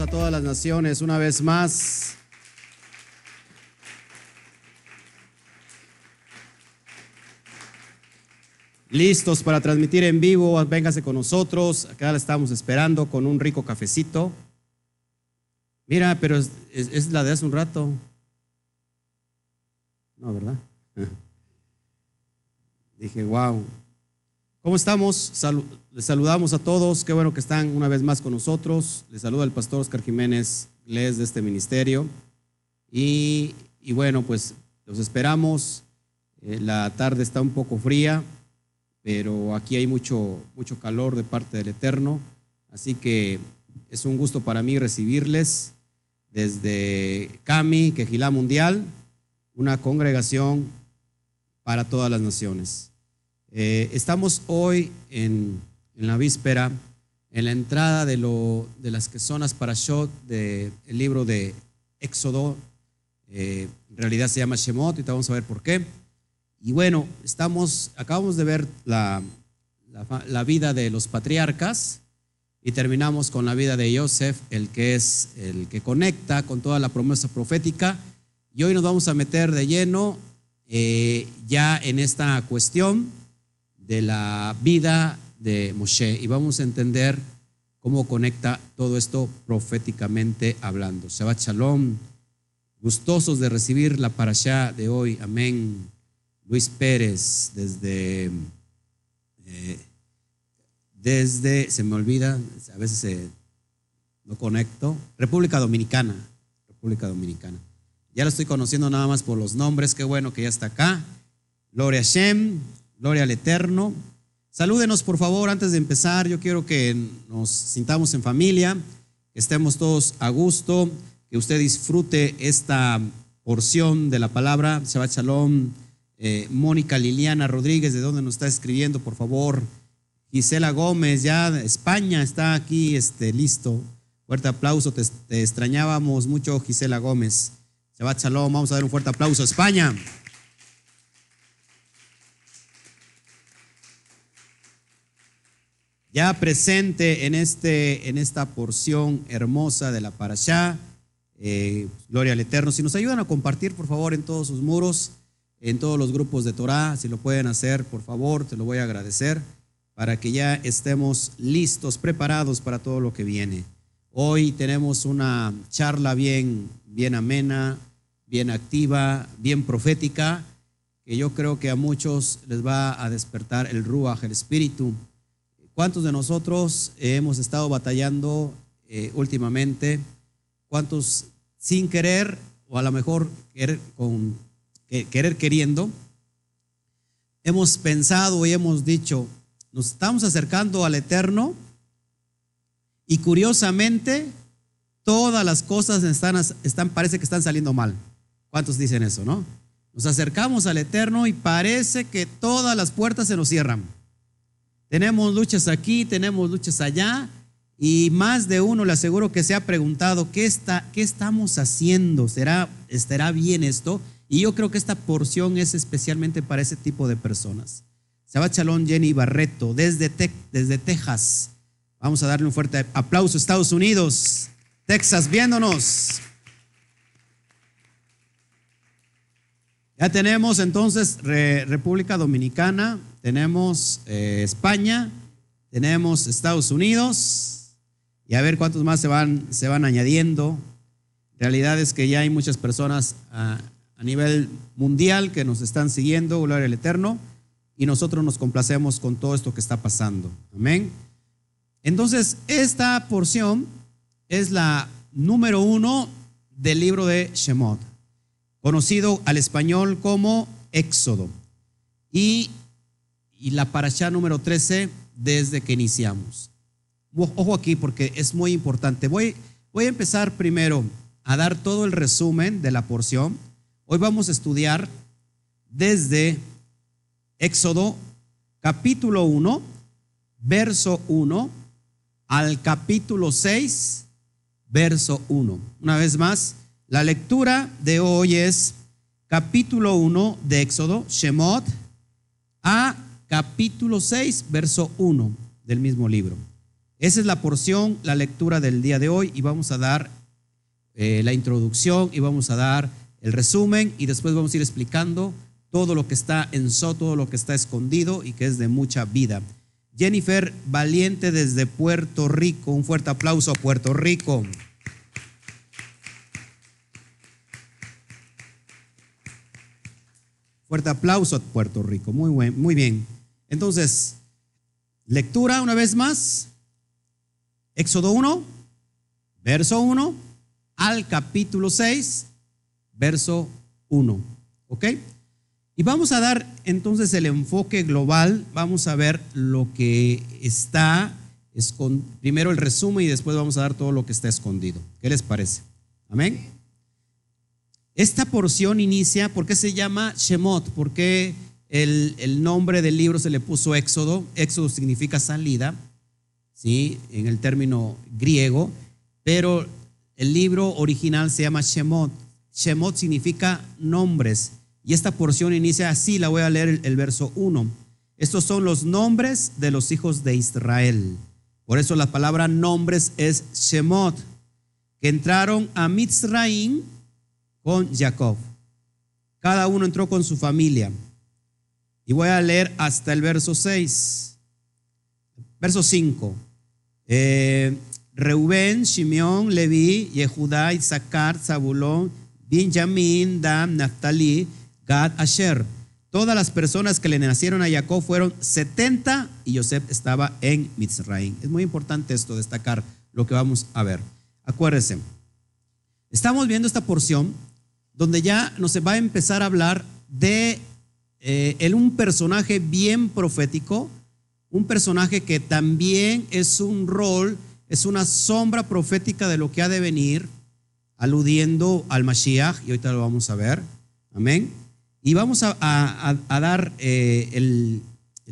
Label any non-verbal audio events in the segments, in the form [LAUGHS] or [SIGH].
a todas las naciones una vez más. Listos para transmitir en vivo, véngase con nosotros. Acá la estamos esperando con un rico cafecito. Mira, pero es la de hace un rato. No, ¿verdad? [LAUGHS] Dije, wow. ¿Cómo estamos? Les saludamos a todos. Qué bueno que están una vez más con nosotros. Les saluda el pastor Oscar Jiménez, les de este ministerio. Y, y bueno, pues los esperamos. Eh, la tarde está un poco fría, pero aquí hay mucho, mucho calor de parte del Eterno. Así que es un gusto para mí recibirles desde CAMI, Quejilá Mundial, una congregación para todas las naciones. Eh, estamos hoy en, en la víspera, en la entrada de, lo, de las que son las parashot del libro de Éxodo. Eh, en realidad se llama Shemot, te vamos a ver por qué. Y bueno, estamos, acabamos de ver la, la la vida de los patriarcas y terminamos con la vida de Joseph, el que es el que conecta con toda la promesa profética. Y hoy nos vamos a meter de lleno eh, ya en esta cuestión de la vida de Moshe y vamos a entender cómo conecta todo esto proféticamente hablando. Shabbat Shalom, gustosos de recibir la parashá de hoy. Amén. Luis Pérez, desde, eh, desde, se me olvida, a veces se, no conecto, República Dominicana, República Dominicana. Ya lo estoy conociendo nada más por los nombres, qué bueno que ya está acá. Gloria Shem, gloria al Eterno. Salúdenos por favor antes de empezar. Yo quiero que nos sintamos en familia, que estemos todos a gusto, que usted disfrute esta porción de la palabra. Shabbat Shalom. Eh, Mónica Liliana Rodríguez, ¿de dónde nos está escribiendo? Por favor. Gisela Gómez, ya España está aquí, este, listo. Fuerte aplauso, te, te extrañábamos mucho, Gisela Gómez. Shabbat Shalom, vamos a dar un fuerte aplauso a España. Ya presente en, este, en esta porción hermosa de la Parashá, eh, Gloria al Eterno. Si nos ayudan a compartir, por favor, en todos sus muros, en todos los grupos de Torah, si lo pueden hacer, por favor, te lo voy a agradecer, para que ya estemos listos, preparados para todo lo que viene. Hoy tenemos una charla bien, bien amena, bien activa, bien profética, que yo creo que a muchos les va a despertar el Ruach, el Espíritu. ¿Cuántos de nosotros hemos estado batallando eh, últimamente? ¿Cuántos sin querer o a lo mejor querer, con, que- querer queriendo? Hemos pensado y hemos dicho, nos estamos acercando al Eterno y curiosamente todas las cosas están, están, parece que están saliendo mal. ¿Cuántos dicen eso, no? Nos acercamos al Eterno y parece que todas las puertas se nos cierran. Tenemos luchas aquí, tenemos luchas allá, y más de uno le aseguro que se ha preguntado, ¿qué, está, qué estamos haciendo? ¿Será, ¿Estará bien esto? Y yo creo que esta porción es especialmente para ese tipo de personas. Shalom Jenny Barreto, desde, desde Texas. Vamos a darle un fuerte aplauso, Estados Unidos, Texas, viéndonos. Ya tenemos entonces Re- República Dominicana, tenemos eh, España, tenemos Estados Unidos y a ver cuántos más se van, se van añadiendo. Realidad es que ya hay muchas personas a, a nivel mundial que nos están siguiendo, gloria al Eterno, y nosotros nos complacemos con todo esto que está pasando. Amén. Entonces, esta porción es la número uno del libro de Shemot conocido al español como Éxodo. Y, y la parashá número 13 desde que iniciamos. Ojo aquí porque es muy importante. Voy, voy a empezar primero a dar todo el resumen de la porción. Hoy vamos a estudiar desde Éxodo capítulo 1, verso 1 al capítulo 6, verso 1. Una vez más, la lectura de hoy es capítulo 1 de Éxodo, Shemot, a capítulo 6, verso 1 del mismo libro. Esa es la porción, la lectura del día de hoy y vamos a dar eh, la introducción y vamos a dar el resumen y después vamos a ir explicando todo lo que está en So, todo lo que está escondido y que es de mucha vida. Jennifer Valiente desde Puerto Rico, un fuerte aplauso a Puerto Rico. Fuerte aplauso a Puerto Rico, muy, buen, muy bien. Entonces, lectura una vez más, Éxodo 1, verso 1 al capítulo 6, verso 1. ¿Ok? Y vamos a dar entonces el enfoque global, vamos a ver lo que está, primero el resumen y después vamos a dar todo lo que está escondido. ¿Qué les parece? Amén. Esta porción inicia, ¿por qué se llama Shemot? ¿Por qué el, nombre del libro se le puso Éxodo? Éxodo significa salida, ¿sí? En el término griego, pero el libro original se llama Shemot. Shemot significa nombres. Y esta porción inicia así, la voy a leer el, verso 1. Estos son los nombres de los hijos de Israel. Por eso la palabra nombres es Shemot, que entraron a Mitzraim con Jacob. Cada uno entró con su familia. Y voy a leer hasta el verso 6. Verso 5. Eh, Reubén, Shimeón, Leví, Yehudá, Isaacar, Zabulón, Benjamín, Dan, Naftali, Gad, Asher. Todas las personas que le nacieron a Jacob fueron 70 y Joseph estaba en Mitzrayim. Es muy importante esto, destacar lo que vamos a ver. Acuérdense, estamos viendo esta porción donde ya nos va a empezar a hablar de eh, un personaje bien profético, un personaje que también es un rol es una sombra profética de lo que ha de venir, aludiendo al Mashiach, y ahorita lo vamos a ver. Amén. Y vamos a, dar eh, el,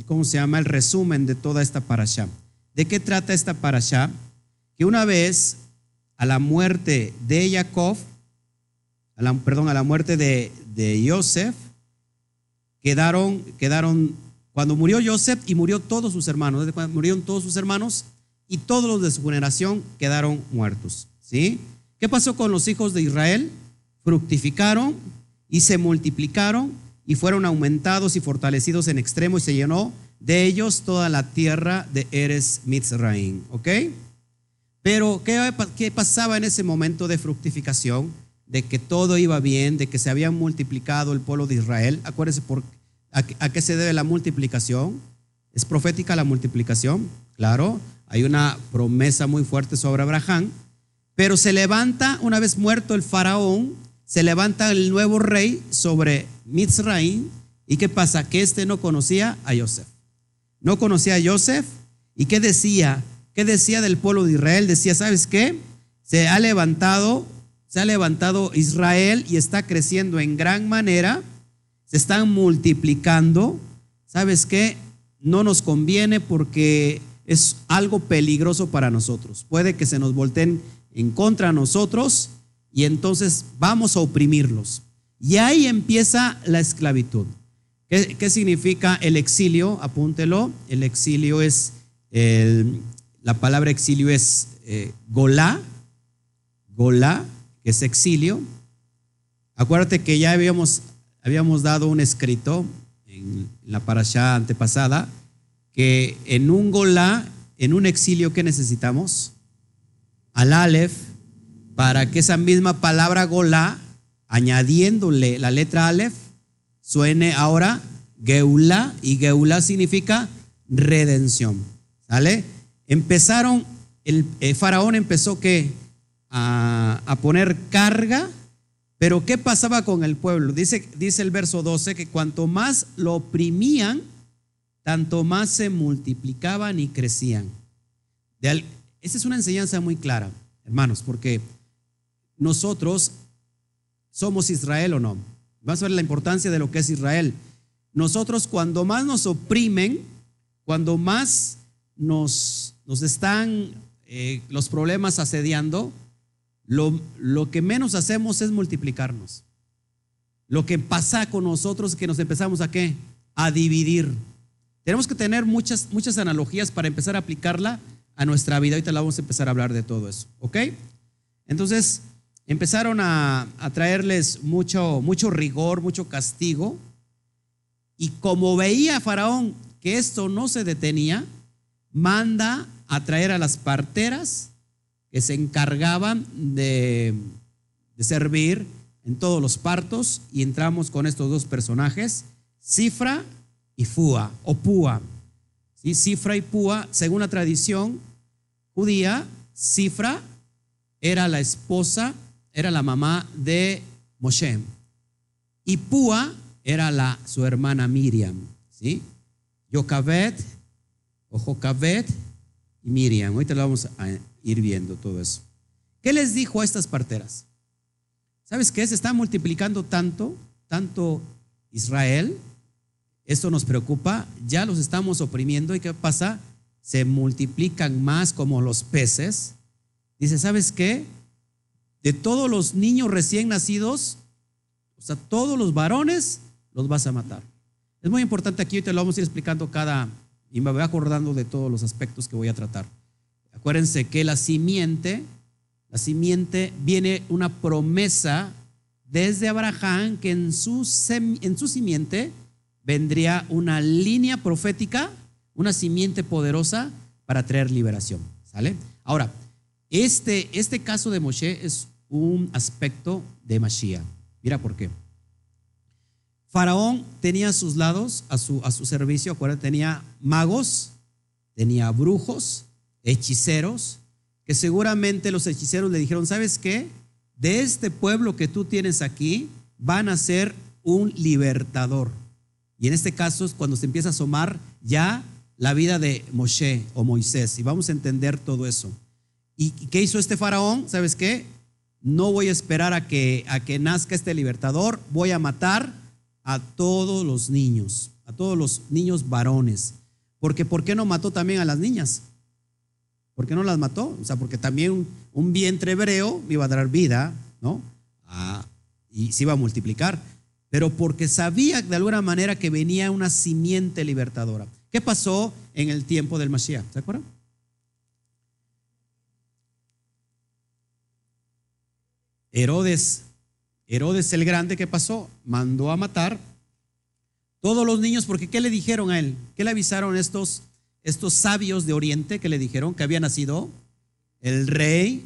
¿cómo se llama? El resumen de toda esta parasha. ¿De qué trata esta parasha? Que una vez a la muerte de Jacob, perdón, a la muerte de, de Joseph, quedaron, quedaron, cuando murió Joseph y murió todos sus hermanos, murieron todos sus hermanos, y todos los de su generación quedaron muertos. ¿Sí? ¿Qué pasó con los hijos de Israel? Fructificaron y se multiplicaron y fueron aumentados y fortalecidos en extremo y se llenó de ellos toda la tierra de Eres Mitzraim. ¿Ok? Pero ¿qué, ¿qué, pasaba en ese momento de fructificación? De que todo iba bien, de que se había multiplicado el pueblo de Israel. Acuérdense por, a qué se debe la multiplicación. ¿Es profética la multiplicación? Claro. Hay una promesa muy fuerte sobre Abraham, pero se levanta, una vez muerto el faraón, se levanta el nuevo rey sobre Mitzraim. ¿Y qué pasa? Que este no conocía a Joseph. No conocía a Joseph. ¿Y qué decía? ¿Qué decía del pueblo de Israel? Decía, ¿sabes qué? Se ha levantado, se ha levantado Israel y está creciendo en gran manera. Se están multiplicando. ¿Sabes qué? No nos conviene porque es algo peligroso para nosotros. Puede que se nos volteen en contra de nosotros y entonces vamos a oprimirlos. Y ahí empieza la esclavitud. ¿Qué, significa el exilio? Apúntelo. El exilio es, la palabra exilio es eh, golá, golá, que es exilio. Acuérdate que ya habíamos, habíamos dado un escrito en la parasha antepasada que en un golá, en un exilio, ¿qué necesitamos? Al Aleph, para que esa misma palabra golá, añadiéndole la letra Aleph, suene ahora Geulá, y Geulá significa redención. ¿Sale? Empezaron, el, faraón empezó que a, poner carga, pero ¿qué pasaba con el pueblo? Dice, dice el verso 12 que cuanto más lo oprimían, tanto más se multiplicaban y crecían. esa es una enseñanza muy clara, hermanos, porque nosotros somos Israel o no. Vamos a ver la importancia de lo que es Israel. Nosotros cuando más nos oprimen, cuando más nos, nos están eh, los problemas asediando, lo, lo que menos hacemos es multiplicarnos. Lo que pasa con nosotros es que nos empezamos a qué? A dividir tenemos que tener muchas, muchas analogías para empezar a aplicarla a nuestra vida. Ahorita la vamos a empezar a hablar de todo eso, ¿ok? Entonces, empezaron a, a traerles mucho, mucho rigor, mucho castigo. Y como veía Faraón que esto no se detenía, manda a traer a las parteras que se encargaban de, de servir en todos los partos y entramos con estos dos personajes, Cifra y Fua o Púa. ¿Sí? Cifra y Púa, según la tradición judía, Cifra era la esposa, era la mamá de Moshe y Púa era la, su hermana Miriam. ¿sí? Yocabet o Jocabet y Miriam. Ahorita lo vamos a ir viendo todo eso. ¿Qué les dijo a estas parteras? ¿Sabes qué? Se está multiplicando tanto, tanto Israel. Esto nos preocupa. Ya los estamos oprimiendo. ¿Y qué pasa? Se multiplican más como los peces. Dice, ¿sabes qué? De todos los niños recién nacidos, o sea, todos los varones los vas a matar. Es muy importante aquí, te lo vamos a ir explicando cada, y me voy acordando de todos los aspectos que voy a tratar. Acuérdense que la simiente, la simiente viene una promesa desde Abraham que en su, en su simiente vendría una línea profética, una simiente poderosa para traer liberación. ¿Sale? Ahora, este, este caso de Moshe es un aspecto de Mashiach. Mira por qué. Faraón tenía a sus lados, a su, a su servicio, acuérdate, tenía magos, tenía brujos, hechiceros, que seguramente los hechiceros le dijeron, ¿sabes qué? De este pueblo que tú tienes aquí, van a ser un libertador. Y en este caso es cuando se empieza a asomar ya la vida de Moshe o Moisés. Y vamos a entender todo eso. ¿Y qué hizo este faraón? ¿Sabes qué? No voy a esperar a que, a que nazca este libertador, voy a matar a todos los niños, a todos los niños varones. Porque ¿por qué no mató también a las niñas? ¿Por qué no las mató? O sea, porque también un, vientre hebreo iba a dar vida, ¿no? Y se iba a multiplicar. Pero porque sabía de alguna manera que venía una simiente libertadora. ¿Qué pasó en el tiempo del Mashiach? ¿Se acuerdan? Herodes, Herodes el Grande, ¿qué pasó? Mandó a matar todos los niños, porque ¿qué le dijeron a él? ¿Qué le avisaron estos estos sabios de Oriente que le dijeron que había nacido el rey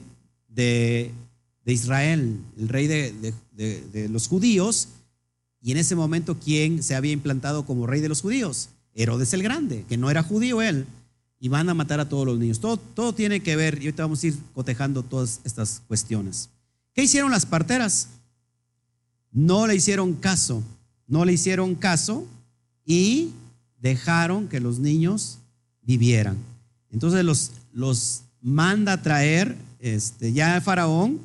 de, Israel, el rey de, de, los judíos, y en ese momento, ¿quién se había implantado como rey de los judíos? Herodes el Grande, que no era judío él, y van a matar a todos los niños. Todo, todo tiene que ver, y ahorita vamos a ir cotejando todas estas cuestiones. ¿Qué hicieron las parteras? No le hicieron caso, no le hicieron caso y dejaron que los niños vivieran. Entonces los, los manda a traer este, ya Faraón.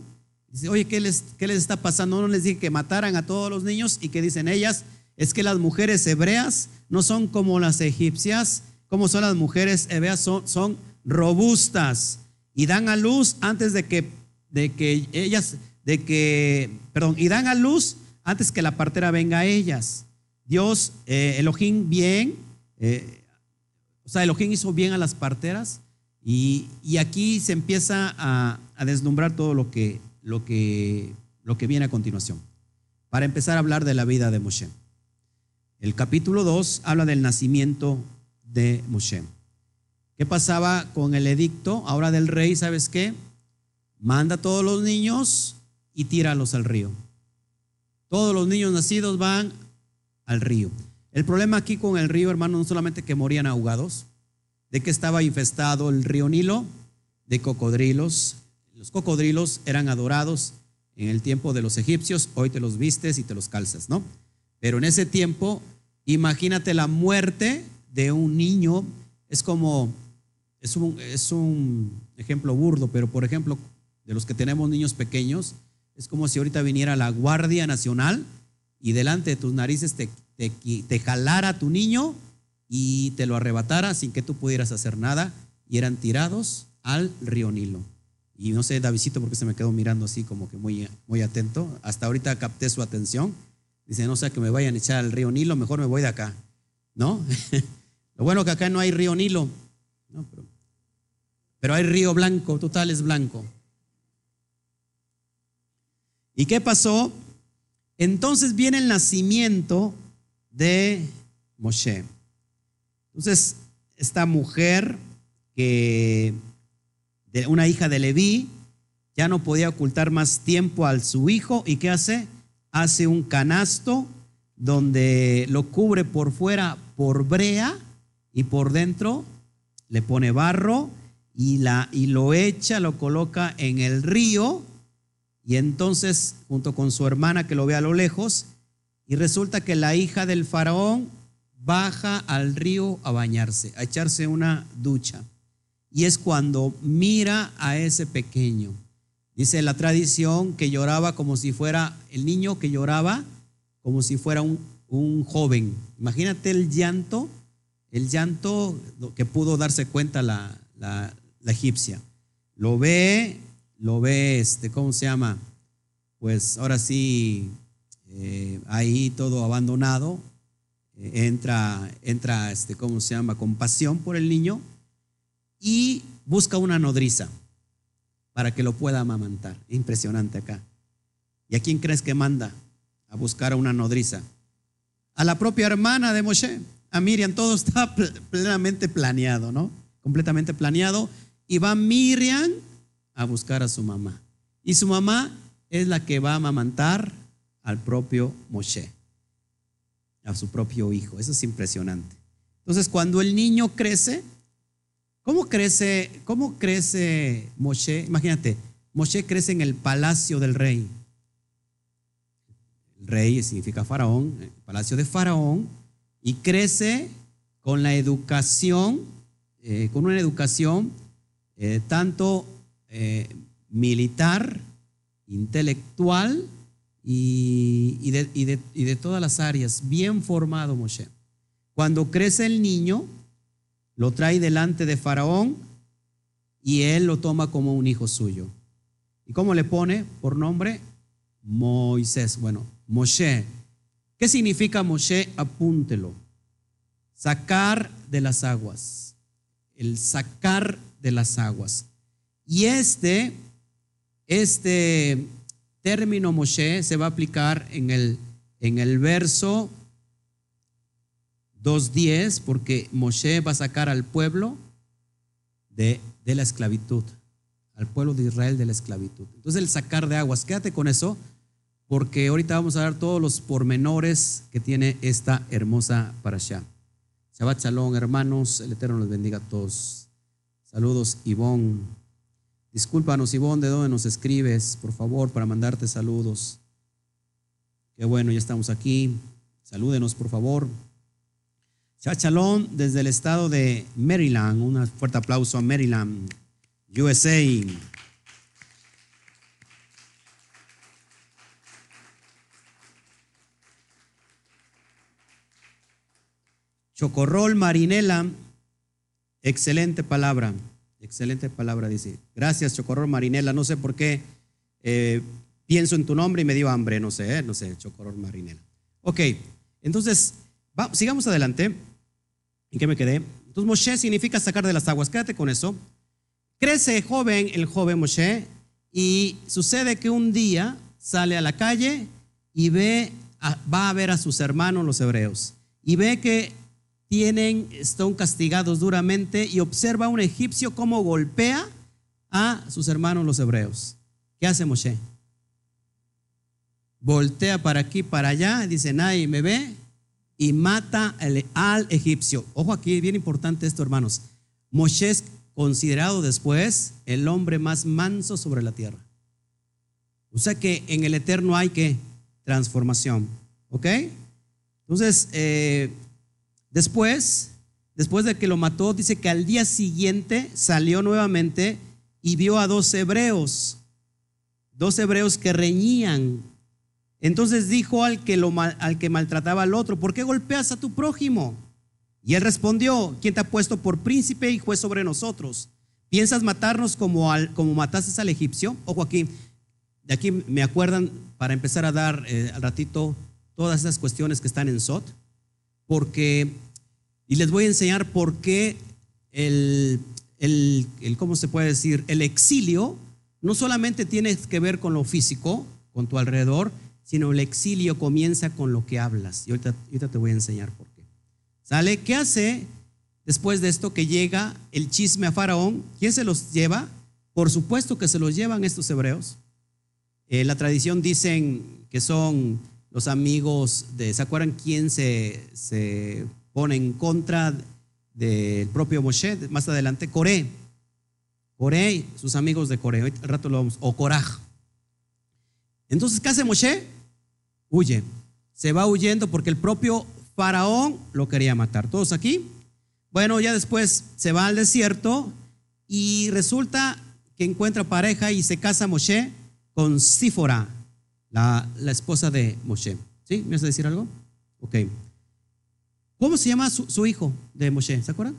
Dice, oye, ¿qué les, ¿qué les está pasando? No les dije que mataran a todos los niños y que dicen ellas, es que las mujeres hebreas no son como las egipcias, como son las mujeres hebreas, son, son robustas y dan a luz antes de que, de que ellas, de que, perdón, y dan a luz antes que la partera venga a ellas. Dios, eh, Elohim bien, eh, o sea, Elohim hizo bien a las parteras y, aquí se empieza a, deslumbrar todo lo que, lo, que, lo que viene a continuación. Para empezar a hablar de la vida de Moshe. El capítulo 2 habla del nacimiento de Moshe. ¿Qué pasaba con el edicto ahora del rey? ¿Sabes qué? Manda a todos los niños y tíralos al río. Todos los niños nacidos van al río. El problema aquí con el río, hermano, no solamente que morían ahogados, de que estaba infestado el río Nilo de cocodrilos. Los cocodrilos eran adorados en el tiempo de los egipcios, hoy te los vistes y te los calzas, ¿no? Pero en ese tiempo, imagínate la muerte de un niño, es como, es un, es un ejemplo burdo, pero por ejemplo, de los que tenemos niños pequeños, es como si ahorita viniera la Guardia Nacional y delante de tus narices te jalara tu niño y te lo arrebatara sin que tú pudieras hacer nada y eran tirados al río Nilo. Y no sé, Davidito, porque se me quedó mirando así como que muy, muy atento. Hasta ahorita capté su atención. Dice, no sé que me vayan a echar al río Nilo, mejor me voy de acá. ¿No? [LAUGHS] Lo bueno que acá no hay río Nilo. No, pero pero hay río blanco, total es blanco. ¿Y qué pasó? Entonces viene el nacimiento de Moshe. Entonces, esta mujer que de una hija de Leví ya no podía ocultar más tiempo al su hijo y ¿qué hace? Hace un canasto donde lo cubre por fuera por brea y por dentro le pone barro y, la, y lo echa, lo coloca en el río y entonces junto con su hermana que lo ve a lo lejos y resulta que la hija del faraón baja al río a bañarse, a echarse una ducha. Y es cuando mira a ese pequeño. Dice la tradición que lloraba como si fuera el niño que lloraba como si fuera un, un joven. Imagínate el llanto, el llanto que pudo darse cuenta la, la, egipcia. Lo ve, lo ve, este, ¿cómo se llama? Pues ahora sí, eh, ahí todo abandonado, eh, entra, entra, este, ¿cómo se llama? Compasión por el niño y busca una nodriza para que lo pueda amamantar. Impresionante acá. ¿Y a quién crees que manda a buscar a una nodriza? A la propia hermana de Moshe, a Miriam. Todo está [LAUGHS] plenamente planeado, ¿no? Completamente planeado. Y va Miriam a buscar a su mamá. Y su mamá es la que va a amamantar al propio Moshe, a su propio hijo. Eso es impresionante. Entonces, cuando el niño crece, ¿cómo crece, cómo crece Moshe? Imagínate, Moshe crece en el palacio del rey. El rey significa faraón, el palacio de faraón, y crece con la educación, eh, con una educación eh, tanto eh, militar, intelectual y, de, todas las áreas. Bien formado Moshe. Cuando crece el niño, lo trae delante de Faraón y él lo toma como un hijo suyo. ¿Y cómo le pone por nombre? Moisés. Bueno, Moshe. ¿Qué significa Moshe? Apúntelo. Sacar de las aguas. El sacar de las aguas. Y este, este término Moshe se va a aplicar en el, en el verso 2.10, porque Moshe va a sacar al pueblo de, de la esclavitud, al pueblo de Israel de la esclavitud. Entonces el sacar de aguas, quédate con eso, porque ahorita vamos a dar todos los pormenores que tiene esta hermosa parasha. Shabbat Shalom, hermanos, el Eterno los bendiga a todos. Saludos, Ivonne. Discúlpanos, Ivonne, de dónde nos escribes, por favor, para mandarte saludos. Qué bueno, ya estamos aquí. Salúdenos, por favor. Chachalón, desde el estado de Maryland. Un fuerte aplauso a Maryland, USA. Chocorrol Marinela Excelente palabra, excelente palabra, dice. Gracias, Chocorrol Marinela. No sé por qué eh, pienso en tu nombre y me dio hambre, no sé, eh, no sé, Chocorrol Marinela. Ok, entonces, sigamos adelante. ¿En qué me quedé? Entonces, Moshe significa sacar de las aguas. Quédate con eso. Crece joven el joven Moshe y sucede que un día sale a la calle y ve, va a ver a sus hermanos los hebreos y ve que tienen, están castigados duramente y observa a un egipcio cómo golpea a sus hermanos los hebreos. ¿Qué hace Moshe? Voltea para aquí, para allá, dice, nadie me ve, y mata al egipcio. Ojo aquí, bien importante esto, hermanos. Moshe es considerado después el hombre más manso sobre la tierra. O sea que en el eterno hay que transformación. ¿Ok? Entonces, eh, Después, después de que lo mató, dice que al día siguiente salió nuevamente y vio a dos hebreos, dos hebreos que reñían. Entonces dijo al que, lo, al que maltrataba al otro, ¿por qué golpeas a tu prójimo? Y él respondió, ¿quién te ha puesto por príncipe y juez sobre nosotros? ¿Piensas matarnos como, como mataste al egipcio? Ojo aquí, de aquí me acuerdan para empezar a dar eh, al ratito todas esas cuestiones que están en Sot porque, y les voy a enseñar por qué el, el, el, ¿cómo se puede decir? El exilio no solamente tiene que ver con lo físico, con tu alrededor, sino el exilio comienza con lo que hablas. Y ahorita, te voy a enseñar por qué. ¿Sale? ¿Qué hace después de esto que llega el chisme a Faraón? ¿Quién se los lleva? Por supuesto que se los llevan estos hebreos. Eh, la tradición dicen que son los amigos de, ¿se acuerdan quién se, se pone en contra del propio Moshe? Más adelante, Coré. Coré, sus amigos de Coré, hoy rato lo vamos, o Coraj. Entonces, ¿qué hace Moshe? Huye. Se va huyendo porque el propio faraón lo quería matar. ¿Todos aquí? Bueno, ya después se va al desierto y resulta que encuentra pareja y se casa Moshe con Sífora, la, esposa de Moshe. ¿Sí? ¿Me vas a decir algo? Ok. ¿Cómo se llama su, su hijo de Moshe? ¿Se acuerdan?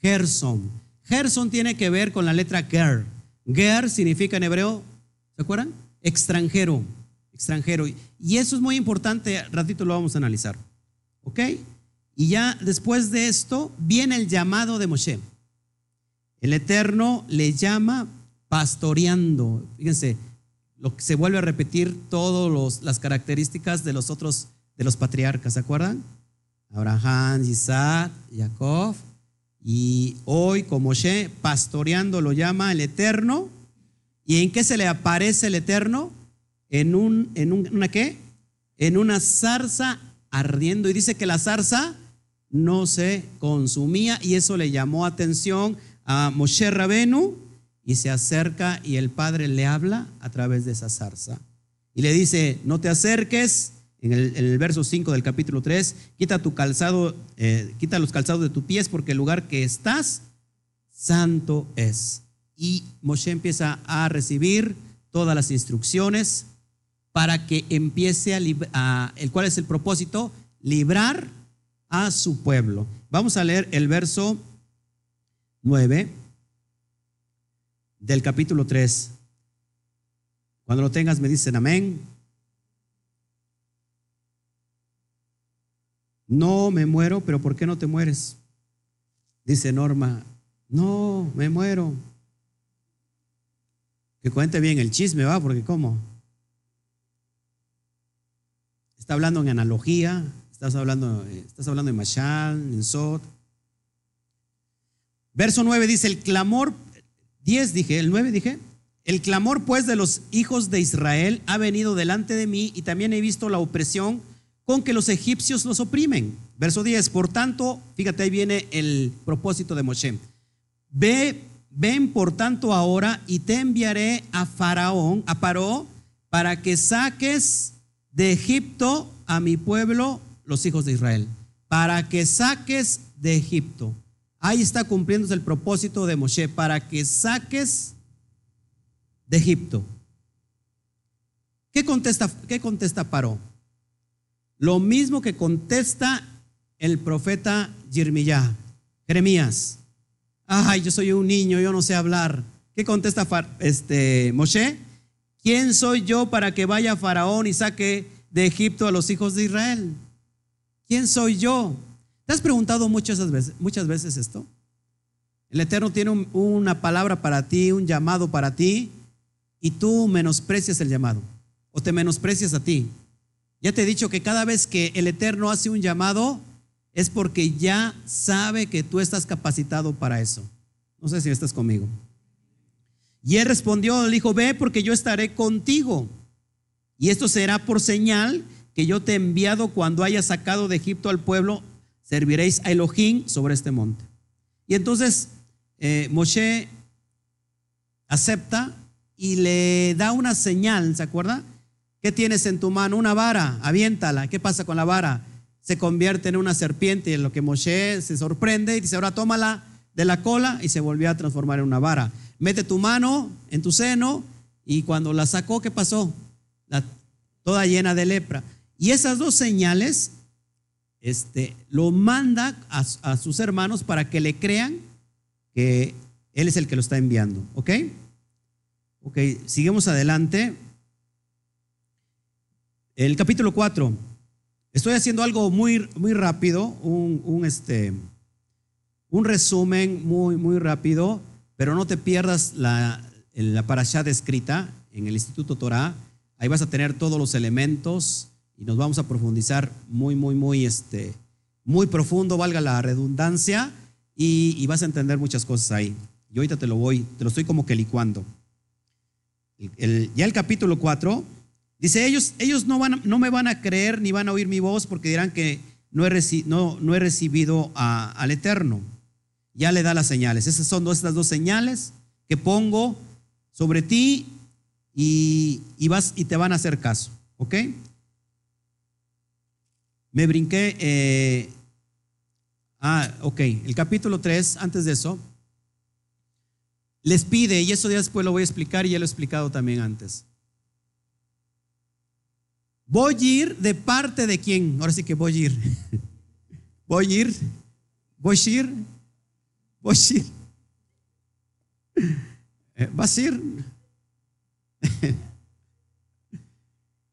Gerson. Gerson tiene que ver con la letra Ger. Ger significa en hebreo, ¿se acuerdan? Extranjero, extranjero. Y eso es muy importante, ratito lo vamos a analizar. ¿Ok? Y ya después de esto viene el llamado de Moshe. El Eterno le llama pastoreando. Fíjense, lo que se vuelve a repetir todas las características de los otros, de los patriarcas, ¿se acuerdan? Abraham, Isaac, Jacob. Y hoy, como Moshe, pastoreando lo llama el Eterno. ¿Y en qué se le aparece el Eterno? En, un, en una qué? En una zarza ardiendo. Y dice que la zarza no se consumía y eso le llamó atención a Moshe Rabenu y se acerca y el padre le habla a través de esa zarza. Y le dice, no te acerques, en el, verso 5 del capítulo 3, quita tu calzado, eh, quita los calzados de tus pies porque el lugar que estás, santo es. Y Moshe empieza a recibir todas las instrucciones para que empiece a, a el cuál es el propósito, librar a su pueblo. Vamos a leer el verso 9 del capítulo 3. Cuando lo tengas me dicen amén. No me muero, pero ¿por qué no te mueres? Dice Norma, no, me muero. Que cuente bien el chisme, va, porque ¿cómo? Está hablando en analogía, estás hablando, estás hablando en Mashal, en Sot. Verso 9 dice, el clamor 10 dije, el 9 dije, el clamor pues de los hijos de Israel ha venido delante de mí y también he visto la opresión con que los egipcios los oprimen. Verso 10, por tanto, fíjate, ahí viene el propósito de Moshe. Ve, ven por tanto ahora y te enviaré a Faraón, a Paró, para que saques de Egipto a mi pueblo, los hijos de Israel. Para que saques de Egipto. Ahí está cumpliéndose el propósito de Moshe, para que saques de Egipto. ¿Qué contesta, qué contesta Paró? Lo mismo que contesta el profeta Jeremías. Jeremías. Ay, yo soy un niño, yo no sé hablar. ¿Qué contesta este, Moshe? ¿Quién soy yo para que vaya Faraón y saque de Egipto a los hijos de Israel? ¿Quién soy yo? ¿Te has preguntado muchas veces, esto? El Eterno tiene una palabra para ti, un llamado para ti, y tú menosprecias el llamado o te menosprecias a ti. Ya te he dicho que cada vez que el Eterno hace un llamado es porque ya sabe que tú estás capacitado para eso. No sé si estás conmigo. Y él respondió, dijo, ve porque yo estaré contigo. Y esto será por señal que yo te he enviado cuando haya sacado de Egipto al pueblo serviréis a Elohim sobre este monte. Y entonces eh, Moshe acepta y le da una señal, ¿se acuerda? ¿Qué tienes en tu mano? Una vara, aviéntala. ¿Qué pasa con la vara? Se convierte en una serpiente y en lo que Moshe se sorprende y dice, ahora tómala de la cola y se volvió a transformar en una vara. Mete tu mano en tu seno y cuando la sacó, ¿qué pasó? toda llena de lepra. Y esas dos señales este, lo manda a, sus hermanos para que le crean que Él es el que lo está enviando. ¿Ok? Ok, seguimos adelante. El capítulo 4. Estoy haciendo algo muy, muy rápido, un, este, un resumen muy, muy rápido, pero no te pierdas la, la parashá escrita en el Instituto Torah. Ahí vas a tener todos los elementos y nos vamos a profundizar muy, muy, muy, este, muy profundo, valga la redundancia, y, vas a entender muchas cosas ahí. Y ahorita te lo voy, te lo estoy como que licuando. ya el capítulo 4 dice, ellos, ellos no, van, no me van a creer ni van a oír mi voz porque dirán que no he, no, no he recibido al Eterno. Ya le da las señales. Esas son dos, estas dos señales que pongo sobre ti y, vas y te van a hacer caso. ¿Ok? Me brinqué. Eh, ah, ok. El capítulo 3, antes de eso, les pide, y eso ya después lo voy a explicar y ya lo he explicado también antes. Voy a ir de parte de quién? Ahora sí que voy a ir. [LAUGHS] Voy a ir. Voy a ir. Voy a ir. Eh, ¿Vas a ir? [LAUGHS]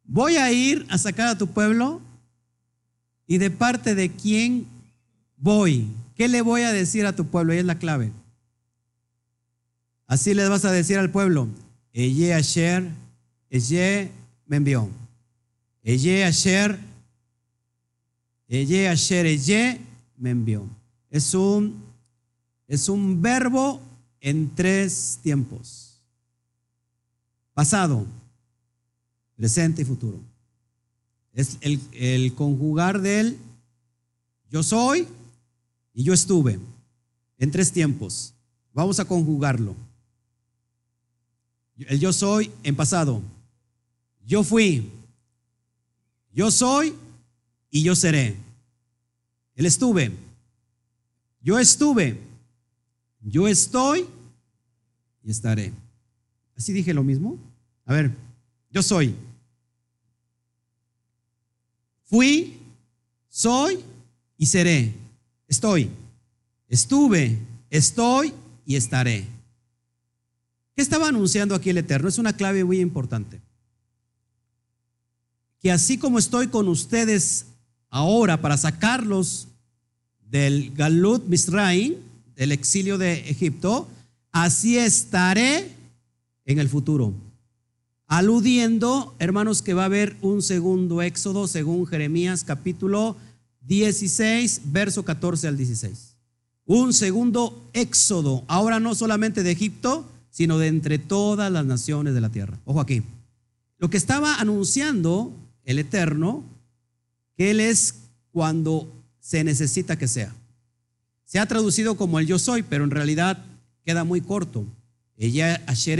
Voy a ir a sacar a tu pueblo y de parte de quién voy. ¿Qué le voy a decir a tu pueblo? Y es la clave. Así les vas a decir al pueblo, Eye Asher, Eye me envió. Eye Asher, Eye Asher, Eye me envió. Es un, es un verbo en tres tiempos. Pasado, presente y futuro. Es el, el conjugar del yo soy y yo estuve en tres tiempos. Vamos a conjugarlo. El yo soy en pasado. Yo fui. Yo soy y yo seré. El estuve. Yo estuve. Yo estoy y estaré. ¿Así dije lo mismo? A ver, yo soy. Fui, soy y seré. Estoy. Estuve, estoy y estaré. ¿Qué estaba anunciando aquí el Eterno? Es una clave muy importante. Que así como estoy con ustedes ahora para sacarlos del Galut Misraim, del exilio de Egipto, así estaré en el futuro. Aludiendo, hermanos, que va a haber un segundo éxodo según Jeremías capítulo 16, verso 14 al 16. Un segundo éxodo, ahora no solamente de Egipto, sino de entre todas las naciones de la tierra. Ojo aquí. Lo que estaba anunciando el Eterno, que Él es cuando se necesita que sea. Se ha traducido como el yo soy, pero en realidad queda muy corto. Ella, Asher,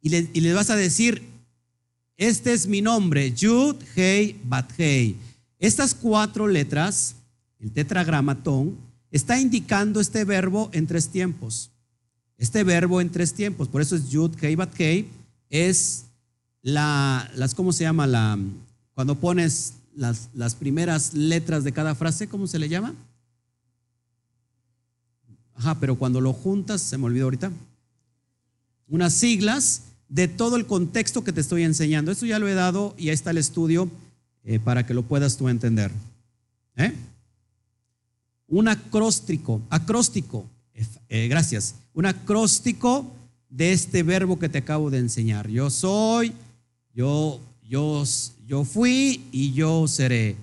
y le, y le vas a decir, este es mi nombre, Yud, Hei, Bat, Hei. Estas cuatro letras, el tetragramatón, está indicando este verbo en tres tiempos. Este verbo en tres tiempos, por eso es Yud, Kei, Bat, Kei, es la, las, ¿cómo se llama? La, cuando pones las, las primeras letras de cada frase, ¿cómo se le llama? Ajá, pero cuando lo juntas, se me olvidó ahorita, unas siglas de todo el contexto que te estoy enseñando. Esto ya lo he dado y ahí está el estudio eh, para que lo puedas tú entender. ¿Eh? Un acróstico, acróstico, eh, gracias, un acróstico de este verbo que te acabo de enseñar. Yo soy, yo, yo, yo fui y yo seré.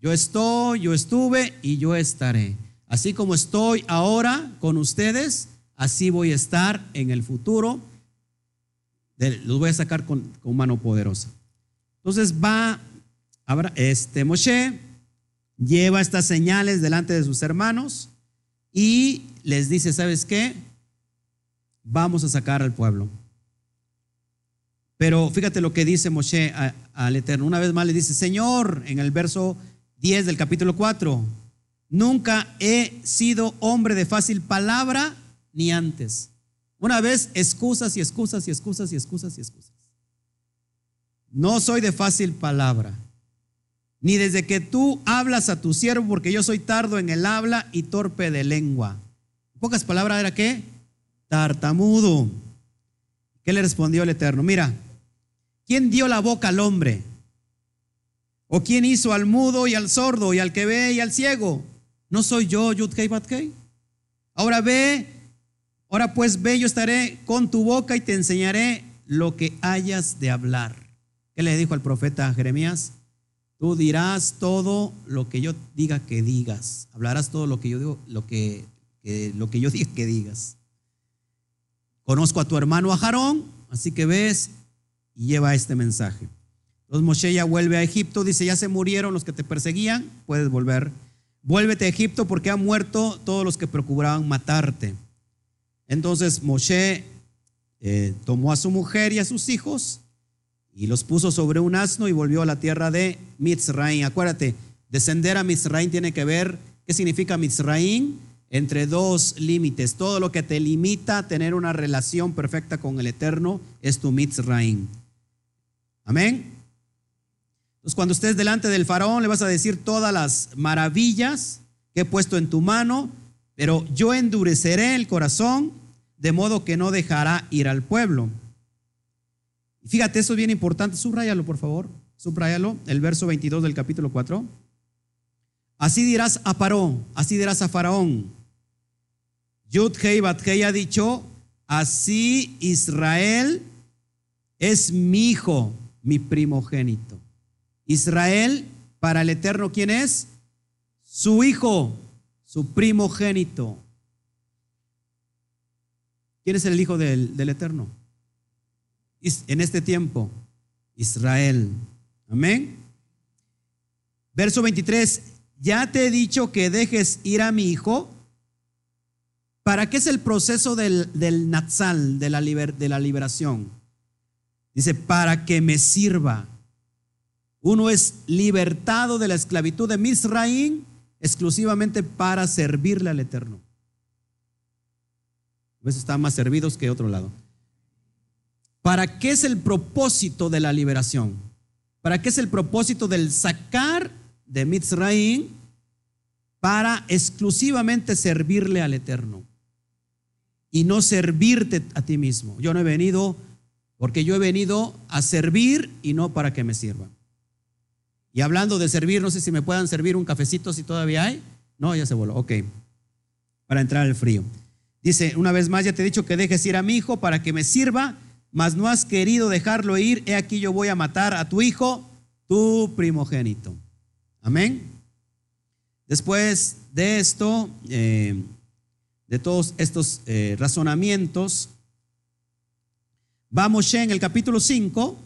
Yo estoy, yo estuve y yo estaré. Así como estoy ahora con ustedes, así voy a estar en el futuro. Los voy a sacar con, con mano poderosa. Entonces va, este Moshe lleva estas señales delante de sus hermanos y les dice, ¿sabes qué? Vamos a sacar al pueblo. Pero fíjate lo que dice Moshe al Eterno. Una vez más le dice, Señor, en el verso 10 del capítulo 4, nunca he sido hombre de fácil palabra ni antes. Una vez, excusas y excusas y excusas y excusas y excusas. No soy de fácil palabra, ni desde que tú hablas a tu siervo, porque yo soy tardo en el habla y torpe de lengua pocas palabras era qué? Tartamudo. ¿Qué le respondió el Eterno? Mira, ¿quién dio la boca al hombre? ¿O quién hizo al mudo y al sordo y al que ve y al ciego? ¿No soy yo, Yudkei Batkei? Ahora ve, ahora pues ve, yo estaré con tu boca y te enseñaré lo que hayas de hablar. ¿Qué le dijo al profeta Jeremías? Tú dirás todo lo que yo diga que digas. Hablarás todo lo que yo digo, lo que, lo que yo diga que digas. Conozco a tu hermano a Jarón, así que ves y lleva este mensaje. Entonces Moshe ya vuelve a Egipto, dice, ya se murieron los que te perseguían, puedes volver. Vuélvete a Egipto porque han muerto todos los que procuraban matarte. Entonces Moshe eh, tomó a su mujer y a sus hijos y los puso sobre un asno y volvió a la tierra de Mitzraim. Acuérdate, descender a Mitzraim tiene que ver qué significa Mitzraim entre dos límites. Todo lo que te limita a tener una relación perfecta con el Eterno es tu Mitzraim. Amén. Entonces, cuando estés delante del faraón, le vas a decir todas las maravillas que he puesto en tu mano, pero yo endureceré el corazón de modo que no dejará ir al pueblo. Fíjate, eso es bien importante. Subrayalo, por favor. Subrayalo, el verso 22 del capítulo 4. Así dirás a Paró, así dirás a Faraón. Yud Hei Bat ha dicho, así Israel es mi hijo, mi primogénito. Israel, para el Eterno, ¿quién es? Su hijo, su primogénito. ¿Quién es el hijo del, del Eterno? en este tiempo, Israel. Amén. Verso 23, ya te he dicho que dejes ir a mi hijo. ¿Para qué es el proceso del, del Natsal, de la, de la liberación? Dice, para que me sirva. Uno es libertado de la esclavitud de Misraín exclusivamente para servirle al Eterno. A veces están más servidos que otro lado. ¿Para qué es el propósito de la liberación? ¿Para qué es el propósito del sacar de Mitzrayim para exclusivamente servirle al Eterno y no servirte a ti mismo? Yo no he venido porque yo he venido a servir y no para que me sirvan. Y hablando de servir, no sé si me puedan servir un cafecito si todavía hay. No, ya se voló. Ok. Para entrar al frío. Dice, una vez más, ya te he dicho que dejes ir a mi hijo para que me sirva mas no has querido dejarlo ir, he aquí yo voy a matar a tu hijo, tu primogénito. Amén. Después de esto, eh, de todos estos eh, razonamientos, vamos en el capítulo 5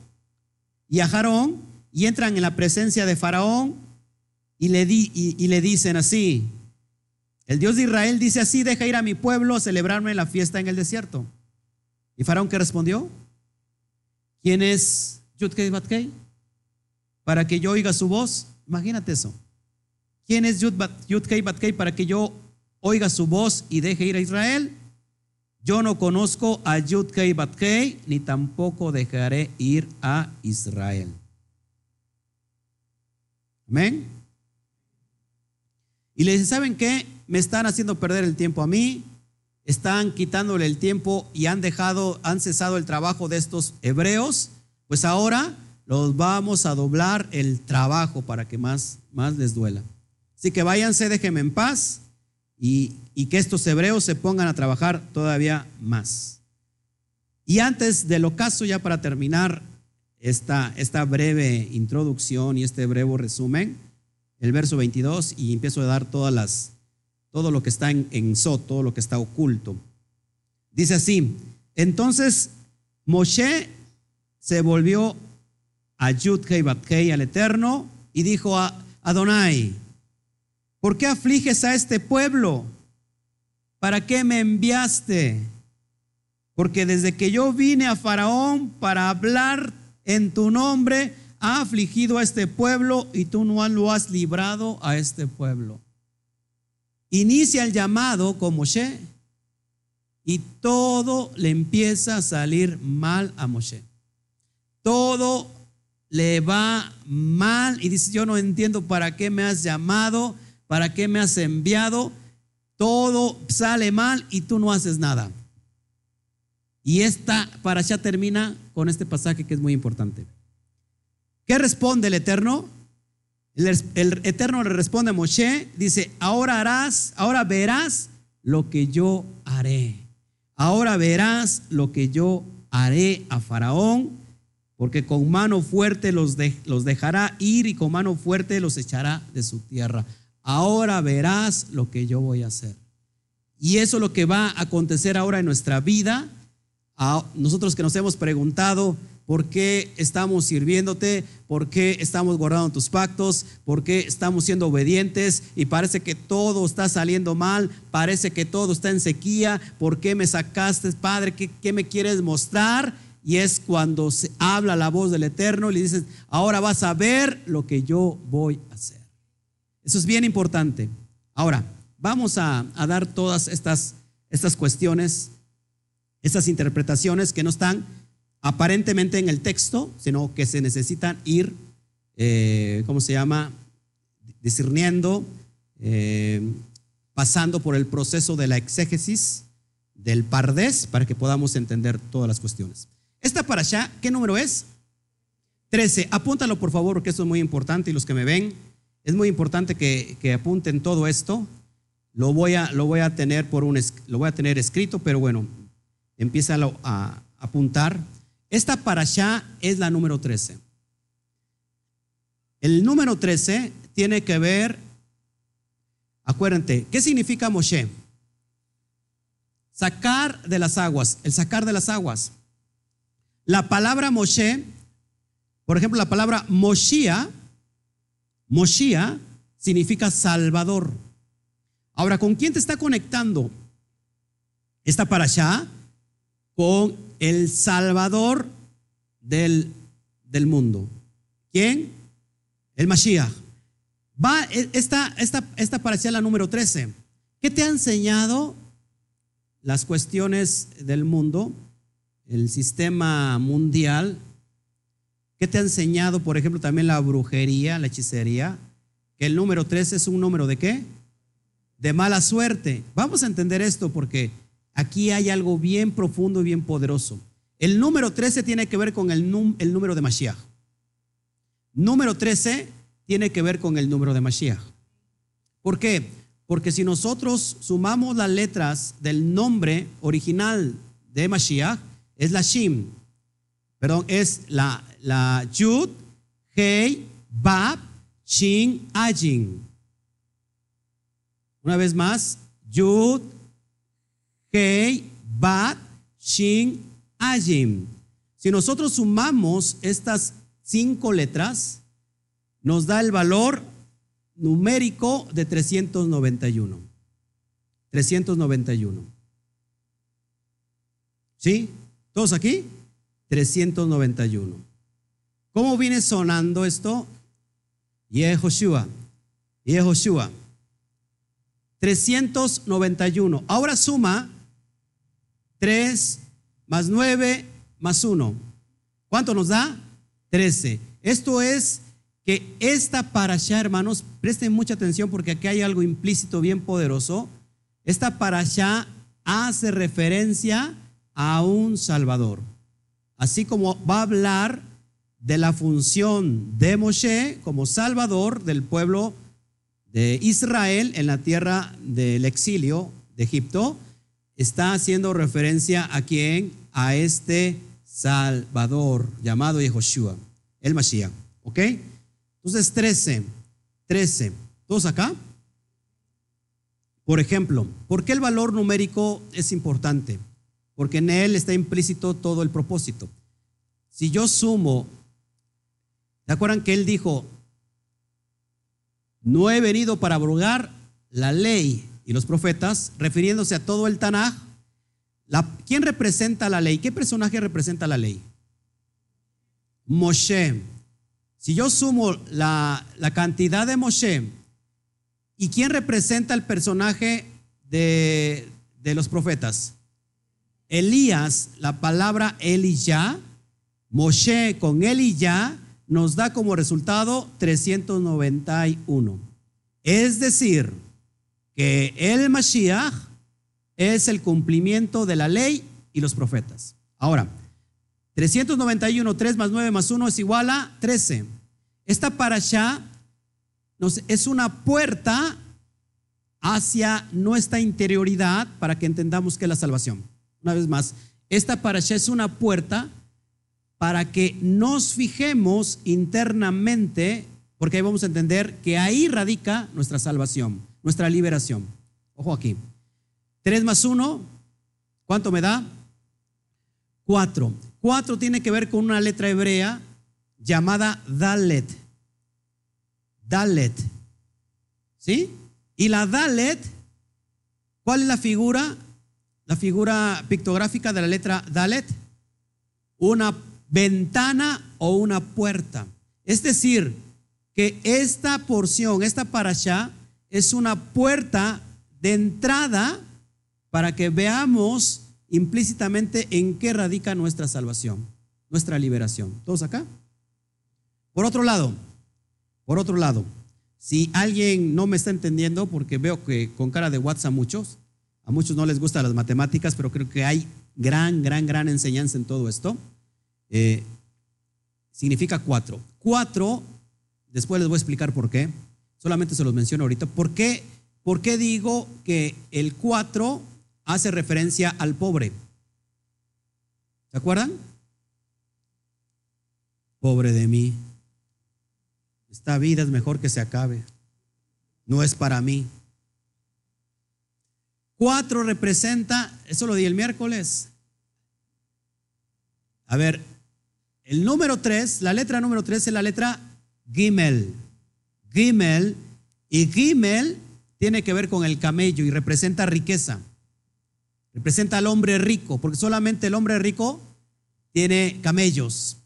y a Jarón y entran en la presencia de Faraón y le, dicen así, el Dios de Israel dice así, deja ir a mi pueblo a celebrarme la fiesta en el desierto. ¿Y Faraón qué respondió? ¿Quién es Yudkei Batkei? Para que yo oiga su voz. Imagínate eso. ¿Quién es Yudkei Batkei para que yo oiga su voz y deje ir a Israel? Yo no conozco a Yudkei Batkei, ni tampoco dejaré ir a Israel. Amén. Y le dice, ¿saben qué? Me están haciendo perder el tiempo a mí, están quitándole el tiempo y han dejado, han cesado el trabajo de estos hebreos, pues ahora los vamos a doblar el trabajo para que más, más les duela. Así que váyanse, déjenme en paz y, y que estos hebreos se pongan a trabajar todavía más. Y antes del ocaso, ya para terminar esta, esta breve introducción y este breve resumen, el verso 22, y empiezo a dar todas las, todo lo que está en, en todo lo que está oculto. Dice así, entonces Moshe se volvió a Yudhei Bathei, al Eterno, y dijo a Adonai, ¿por qué afliges a este pueblo? ¿Para qué me enviaste? Porque desde que yo vine a Faraón para hablar en tu nombre, ha afligido a este pueblo y tú no lo has librado a este pueblo inicia el llamado con Moshe y todo le empieza a salir mal a Moshe. Todo le va mal y dice, yo no entiendo para qué me has llamado, para qué me has enviado. Todo sale mal y tú no haces nada. Y esta para allá termina con este pasaje que es muy importante. ¿Qué responde el Eterno? El, Eterno le responde a Moshe, dice, ahora harás, ahora verás lo que yo haré. Ahora verás lo que yo haré a Faraón, porque con mano fuerte los, los dejará ir y con mano fuerte los echará de su tierra. Ahora verás lo que yo voy a hacer. Y eso es lo que va a acontecer ahora en nuestra vida. A nosotros que nos hemos preguntado, ¿Por qué estamos sirviéndote? ¿Por qué estamos guardando tus pactos? ¿Por qué estamos siendo obedientes? Y parece que todo está saliendo mal, parece que todo está en sequía. ¿Por qué me sacaste, Padre? ¿Qué, me quieres mostrar? Y es cuando se habla la voz del Eterno y le dices, ahora vas a ver lo que yo voy a hacer. Eso es bien importante. Ahora, vamos a, a dar todas estas, estas cuestiones, estas interpretaciones que no están aparentemente en el texto, sino que se necesitan ir, eh, ¿cómo se llama? Discerniendo, eh, pasando por el proceso de la exégesis, del pardés, para que podamos entender todas las cuestiones. Esta para allá, ¿qué número es? 13. Apúntalo por favor, porque esto es muy importante y los que me ven, es muy importante que, apunten todo esto. Lo voy, a, lo voy a tener por un, lo voy a tener escrito, pero bueno, empieza a apuntar. Esta allá es la número 13. El número 13 tiene que ver, acuérdense, ¿qué significa Moshe? Sacar de las aguas, el sacar de las aguas. La palabra Moshe, por ejemplo, la palabra Moshia, Moshia significa Salvador. Ahora, ¿con quién te está conectando esta allá? Con el Salvador del, del mundo. ¿Quién? El Mashiach. Va, e, esta, esta, esta parecía la número 13. ¿Qué te ha enseñado las cuestiones del mundo, el sistema mundial? ¿Qué te ha enseñado, por ejemplo, también la brujería, la hechicería? Que el número 13 es un número de qué? De mala suerte. Vamos a entender esto porque Aquí hay algo bien profundo y bien poderoso. El número 13 tiene que ver con el, el número de Mashiach. Número 13 tiene que ver con el número de Mashiach. ¿Por qué? Porque si nosotros sumamos las letras del nombre original de Mashiach, es la Shim. Perdón, es la, la Yud, Hei, Bab, Shin, Ajin. Una vez más, Yud, Hei, Bat, Shin, Ajim. Si nosotros sumamos estas cinco letras, nos da el valor numérico de 391. 391. ¿Sí? ¿Todos aquí? 391. ¿Cómo viene sonando esto? Yehoshua. Yehoshua. 391. Ahora suma 3 más 9 más 1. ¿Cuánto nos da? 13. Esto es que esta parasha, hermanos, presten mucha atención porque aquí hay algo implícito bien poderoso. Esta parasha hace referencia a un Salvador. Así como va a hablar de la función de Moshe como Salvador del pueblo de Israel en la tierra del exilio de Egipto, está haciendo referencia a quién? A este Salvador llamado Yehoshua, el Mashiach. ¿Ok? Entonces 13, 13. ¿Todos acá? Por ejemplo, ¿por qué el valor numérico es importante? Porque en él está implícito todo el propósito. Si yo sumo, ¿se acuerdan que él dijo, no he venido para abrogar la ley, y los profetas, refiriéndose a todo el Tanaj. ¿Quién representa la ley? ¿Qué personaje representa la ley? Moshe. Si yo sumo la, la cantidad de Moshe, ¿y quién representa el personaje de, de los profetas? Elías, la palabra Eliyah, Moshe con Eliyah nos da como resultado 391. Es decir, que el Mashiach es el cumplimiento de la ley y los profetas. Ahora, 391, 3 más 9 más 1 es igual a 13. Esta parasha nos, es una puerta hacia nuestra interioridad para que entendamos qué es la salvación. Una vez más, esta parasha es una puerta para que nos fijemos internamente, porque ahí vamos a entender que ahí radica nuestra salvación, nuestra liberación. Ojo aquí. 3 más 1, ¿cuánto me da? 4. 4 tiene que ver con una letra hebrea llamada Dalet. Dalet. ¿Sí? Y la Dalet, ¿cuál es la figura? La figura pictográfica de la letra Dalet. Una ventana o una puerta. Es decir, que esta porción, esta parasha, es una puerta de entrada para que veamos implícitamente en qué radica nuestra salvación, nuestra liberación. ¿Todos acá? Por otro lado, por otro lado, si alguien no me está entendiendo, porque veo que con cara de WhatsApp a muchos, a muchos no les gustan las matemáticas, pero creo que hay gran, gran, gran enseñanza en todo esto. Eh, significa cuatro. Cuatro, después les voy a explicar por qué, solamente se los menciono ahorita. ¿Por qué, por qué digo que el cuatro hace referencia al pobre? ¿Se acuerdan? Pobre de mí. Esta vida es mejor que se acabe. No es para mí. Cuatro representa, eso lo di el miércoles. A ver, el número tres, la letra número tres es la letra Gimel. Gimel. Y Gimel tiene que ver con el camello y representa riqueza. Representa al hombre rico, porque solamente el hombre rico tiene camellos.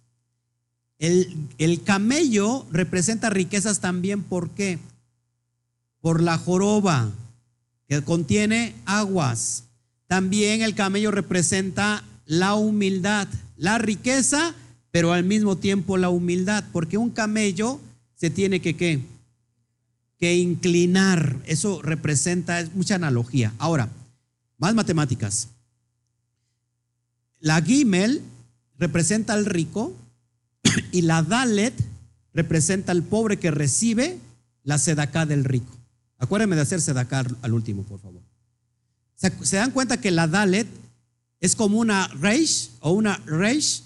El, el, camello representa riquezas también, ¿por qué? Por la joroba, que contiene aguas. También el camello representa la humildad, la riqueza pero al mismo tiempo la humildad, porque un camello se tiene que ¿qué? Que inclinar. Eso representa mucha analogía. Ahora, más matemáticas. La Gimel representa al rico [COUGHS] y la Dalet representa al pobre que recibe la sedacá del rico. Acuérdenme de hacer sedacá al último, por favor. ¿Se dan cuenta que la Dalet es como una reish o una reish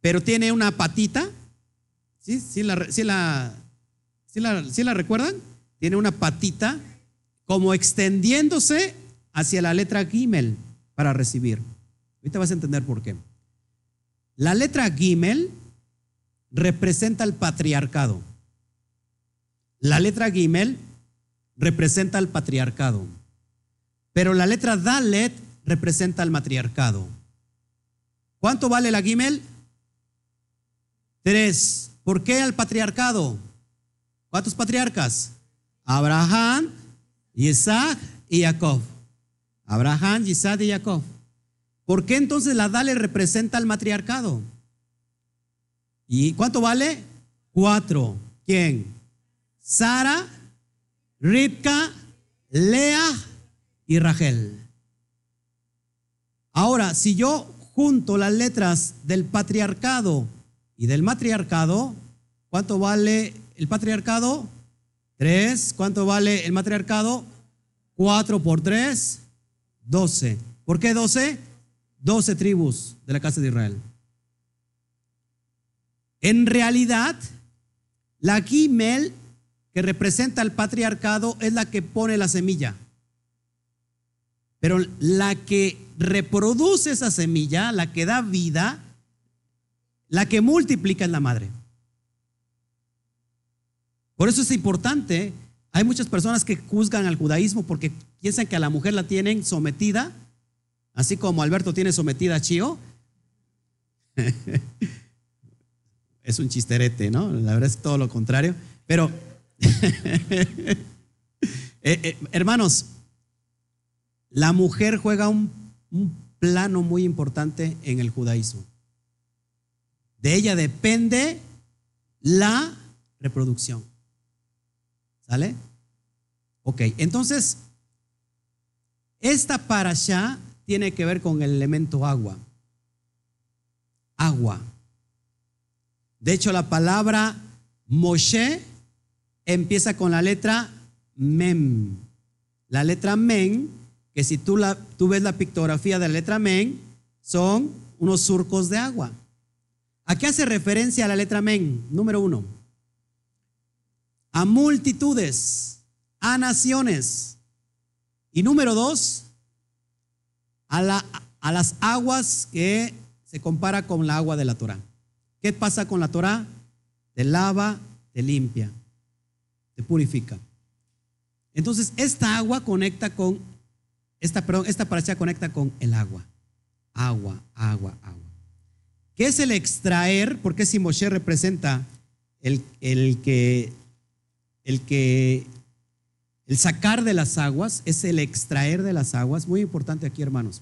pero tiene una patita. ¿Sí? ¿Sí la, la, la, la recuerdan? Tiene una patita como extendiéndose hacia la letra Gimel para recibir. Ahorita vas a entender por qué. La letra Gimel representa el patriarcado. La letra Gimel representa el patriarcado. Pero la letra Dalet representa el matriarcado. ¿Cuánto vale la Gimel? Tres, ¿por qué al patriarcado? ¿Cuántos patriarcas? Abraham, Isaac y Jacob. Abraham, Isaac y Jacob. ¿Por qué entonces la Dale representa al matriarcado? ¿Y cuánto vale? Cuatro. ¿Quién? Sara, Ribka, Lea y Rachel. Ahora, si yo junto las letras del patriarcado y del matriarcado, ¿cuánto vale el patriarcado? Tres. ¿Cuánto vale el matriarcado? Cuatro por tres, doce. ¿Por qué doce? Doce tribus de la casa de Israel. En realidad, la Gimel que representa el patriarcado es la que pone la semilla. Pero la que reproduce esa semilla, la que da vida, la que multiplica es la madre. Por eso es importante. Hay muchas personas que juzgan al judaísmo porque piensan que a la mujer la tienen sometida, así como Alberto tiene sometida a Chio. [LAUGHS] es un chisterete, ¿no? La verdad es todo lo contrario. Pero, [LAUGHS] eh, eh, hermanos, la mujer juega un plano muy importante en el judaísmo. De ella depende la reproducción. ¿Sale? Ok, entonces, esta parasha tiene que ver con el elemento agua. Agua. De hecho, la palabra Moshe empieza con la letra Mem. La letra men, que si tú, la, tú ves la pictografía de la letra men, son unos surcos de agua. ¿A qué hace referencia la letra men? Número uno, a multitudes, a naciones. Y número dos, a, la, a las aguas que se compara con la agua de la Torah. ¿Qué pasa con la Torah? Te lava, te limpia, te purifica. Entonces, esta agua conecta con, esta, perdón, esta paracha conecta con el agua. Agua, agua, agua. ¿Qué es el extraer? Porque si Moshe representa el, el que, el que, el sacar de las aguas, es el extraer de las aguas. Muy importante aquí, hermanos.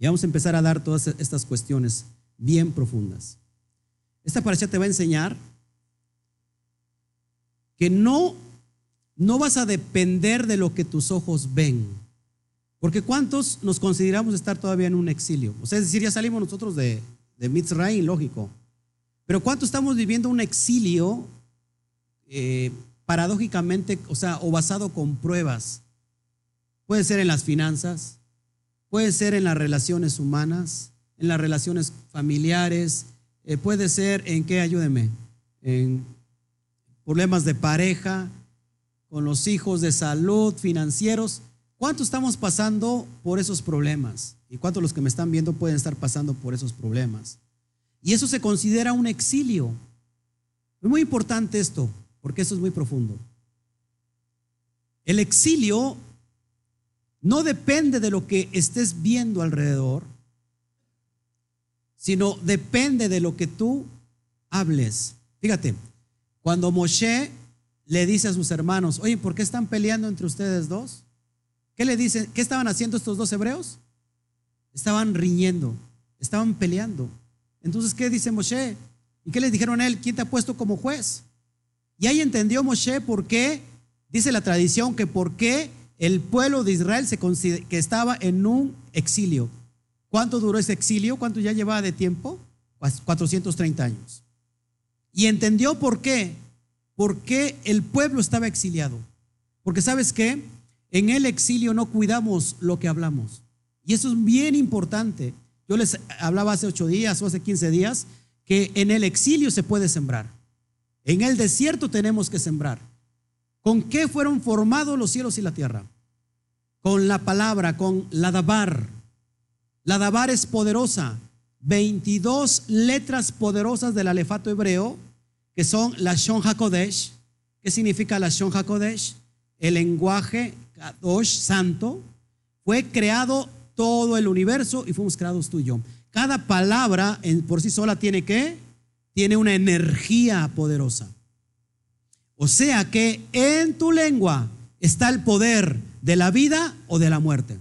Y vamos a empezar a dar todas estas cuestiones bien profundas. Esta paracha te va a enseñar que no, no vas a depender de lo que tus ojos ven. Porque ¿cuántos nos consideramos estar todavía en un exilio? O sea, es decir, ya salimos nosotros de, de lógico. Pero ¿cuántos estamos viviendo un exilio eh, paradójicamente, o sea, o basado con pruebas? Puede ser en las finanzas, Puede ser en las relaciones humanas, en las relaciones familiares, eh, puede ser en qué, ayúdeme, en problemas de pareja, con los hijos de salud, financieros. ¿Cuánto estamos pasando por esos problemas? ¿Y cuántos los que me están viendo pueden estar pasando por esos problemas? Y eso se considera un exilio. Es muy importante esto, porque eso es muy profundo. El exilio no depende de lo que estés viendo alrededor, sino depende de lo que tú hables. Fíjate, cuando Moshe le dice a sus hermanos, oye, ¿por qué están peleando entre ustedes dos? ¿Qué le dicen? ¿Qué estaban haciendo estos dos hebreos? Estaban riñendo, estaban peleando. Entonces, ¿qué dice Moshe? ¿Y qué le dijeron a él? ¿Quién te ha puesto como juez? Y ahí entendió Moshe por qué, dice la tradición, que por qué el pueblo de Israel se que estaba en un exilio. ¿Cuánto duró ese exilio? ¿Cuánto ya llevaba de tiempo? 430 pues, años. Y entendió por qué. Por qué el pueblo estaba exiliado. Porque sabes qué? En el exilio no cuidamos lo que hablamos. Y eso es bien importante. Yo les hablaba hace ocho días o hace 15 días que en el exilio se puede sembrar. En el desierto tenemos que sembrar. ¿Con qué fueron formados los cielos y la tierra? Con la palabra, con la dabar. La dabar es poderosa. 22 letras poderosas del alefato hebreo, que son la Shon HaKodesh. ¿Qué significa la Shon HaKodesh? El lenguaje Kadosh, santo. Fue creado todo el universo y fuimos creados tú y yo. Cada palabra por sí sola tiene que, tiene una energía poderosa. O sea que en tu lengua está el poder de la vida o de la muerte.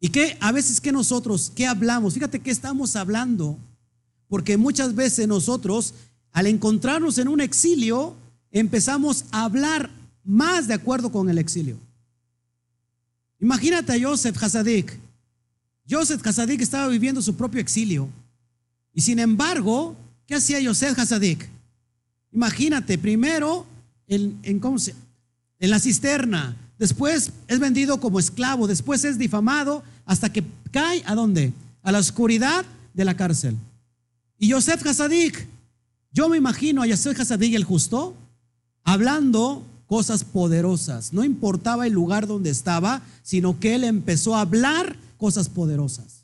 Y que a veces que nosotros, ¿qué hablamos? Fíjate que estamos hablando, porque muchas veces nosotros, al encontrarnos en un exilio, empezamos a hablar más de acuerdo con el exilio. Imagínate a Joseph Hasadik. Joseph Hasadik estaba viviendo su propio exilio. Y sin embargo, ¿qué hacía Joseph Hasadik? Imagínate, primero en, en, ¿cómo se, en la cisterna, después es vendido como esclavo, después es difamado hasta que cae a dónde? A la oscuridad de la cárcel. Y Yosef Hasadik, yo me imagino a Yosef Hasadik el justo hablando cosas poderosas. No importaba el lugar donde estaba, sino que él empezó a hablar cosas poderosas.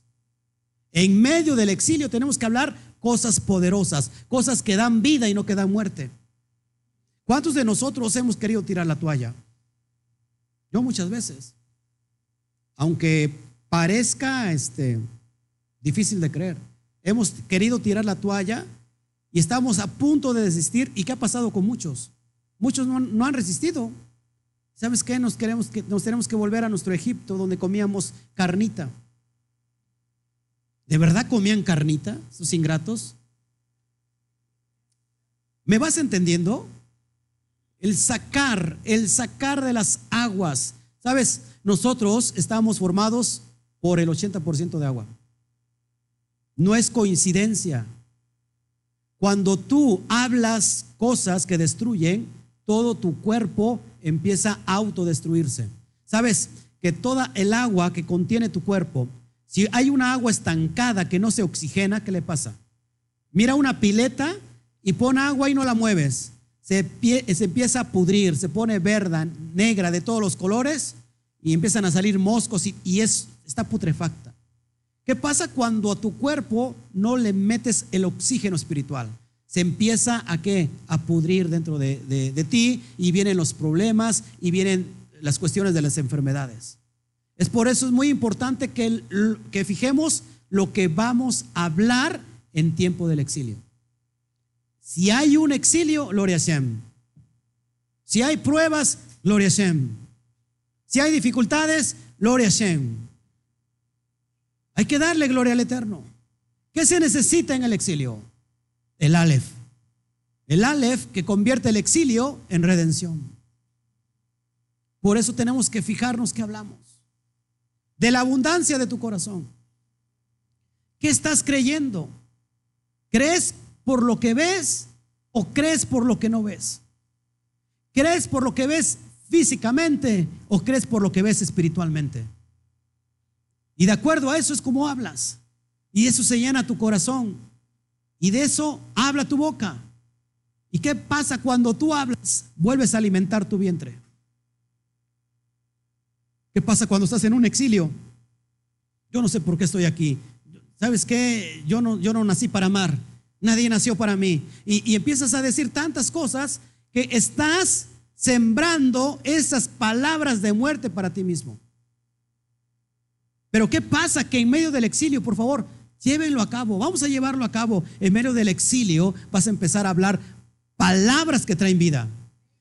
En medio del exilio tenemos que hablar cosas poderosas, cosas que dan vida y no que dan muerte. ¿Cuántos de nosotros hemos querido tirar la toalla? Yo muchas veces. Aunque parezca este, difícil de creer. Hemos querido tirar la toalla y estamos a punto de desistir. ¿Y qué ha pasado con muchos? Muchos no, han resistido. ¿Sabes qué? Nos, queremos que, nos tenemos que volver a nuestro Egipto donde comíamos carnita. ¿De verdad comían carnita, esos ingratos? ¿Me vas entendiendo? El sacar, el sacar de las aguas. Sabes, nosotros estamos formados por el 80% de agua. No es coincidencia. Cuando tú hablas cosas que destruyen, todo tu cuerpo empieza a autodestruirse. ¿Sabes? Que toda el agua que contiene tu cuerpo, si hay una agua estancada que no se oxigena, ¿qué le pasa? Mira una pileta y pon agua y no la mueves. Se, empieza a pudrir, se pone verde, negra, de todos los colores y empiezan a salir moscos y, es, está putrefacta. ¿Qué pasa cuando a tu cuerpo no le metes el oxígeno espiritual? Se empieza a qué? A pudrir dentro de, de ti y vienen los problemas y vienen las cuestiones de las enfermedades. Es por eso es muy importante que, que fijemos lo que vamos a hablar en tiempo del exilio. Si hay un exilio, gloria a Shem. Si hay pruebas, gloria a Shem. Si hay dificultades, gloria a Shem. Hay que darle gloria al Eterno. ¿Qué se necesita en el exilio? El Aleph. El Aleph que convierte el exilio en redención. Por eso tenemos que fijarnos que hablamos de la abundancia de tu corazón. ¿Qué estás creyendo? ¿Crees por lo que ves o crees por lo que no ves? ¿Crees por lo que ves físicamente o crees por lo que ves espiritualmente? Y de acuerdo a eso es como hablas. Y eso se llena tu corazón. Y de eso habla tu boca. ¿Y qué pasa cuando tú hablas? Vuelves a alimentar tu vientre. ¿Qué pasa cuando estás en un exilio? Yo no sé por qué estoy aquí. ¿Sabes qué? Yo no, yo no nací para amar. Nadie nació para mí. Y, y empiezas a decir tantas cosas que estás sembrando esas palabras de muerte para ti mismo. Pero ¿qué pasa? Que en medio del exilio, por favor, llévenlo a cabo. Vamos a llevarlo a cabo. En medio del exilio vas a empezar a hablar palabras que traen vida.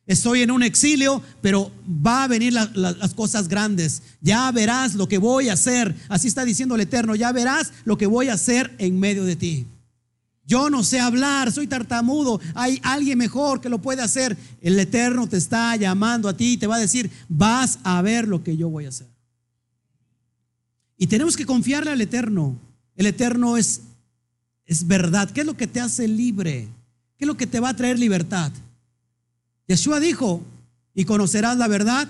Estoy en un exilio, pero va a venir las cosas grandes. Ya verás lo que voy a hacer. Así está diciendo el Eterno. Ya verás lo que voy a hacer en medio de ti. Yo no sé hablar, soy tartamudo. Hay alguien mejor que lo puede hacer. El Eterno te está llamando a ti y te va a decir, vas a ver lo que yo voy a hacer. Y tenemos que confiarle al Eterno. El Eterno es, es verdad. ¿Qué es lo que te hace libre? ¿Qué es lo que te va a traer libertad? Yeshua dijo, y conocerás la verdad,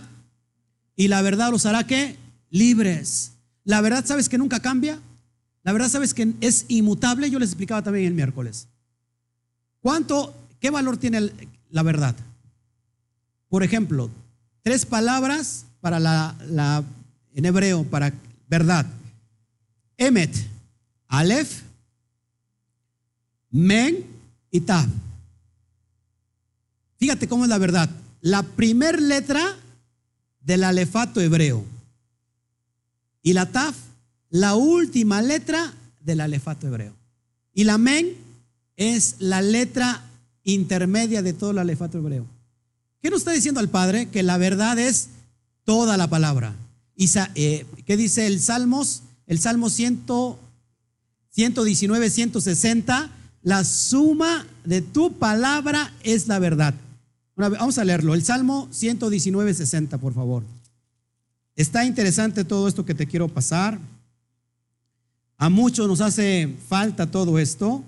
y la verdad los hará que libres. La verdad, ¿sabes que nunca cambia? La verdad, ¿sabes que es inmutable? Yo les explicaba también el miércoles. ¿Cuánto, qué valor tiene la verdad? Por ejemplo, tres palabras para la, en hebreo, para verdad. Emet, Aleph, Men y Tav. Fíjate cómo es la verdad. La primer letra del alefato hebreo y la taf, la última letra del alefato hebreo. Y la men es la letra intermedia de todo el alefato hebreo. ¿Qué nos está diciendo el Padre? Que la verdad es toda la palabra. Eh, ¿Qué dice el Salmos? El Salmo 100, 119, 160. La suma de tu palabra es la verdad vamos a leerlo. El Salmo 119, 60, por favor. Está interesante todo esto que te quiero pasar. A muchos nos hace falta todo esto.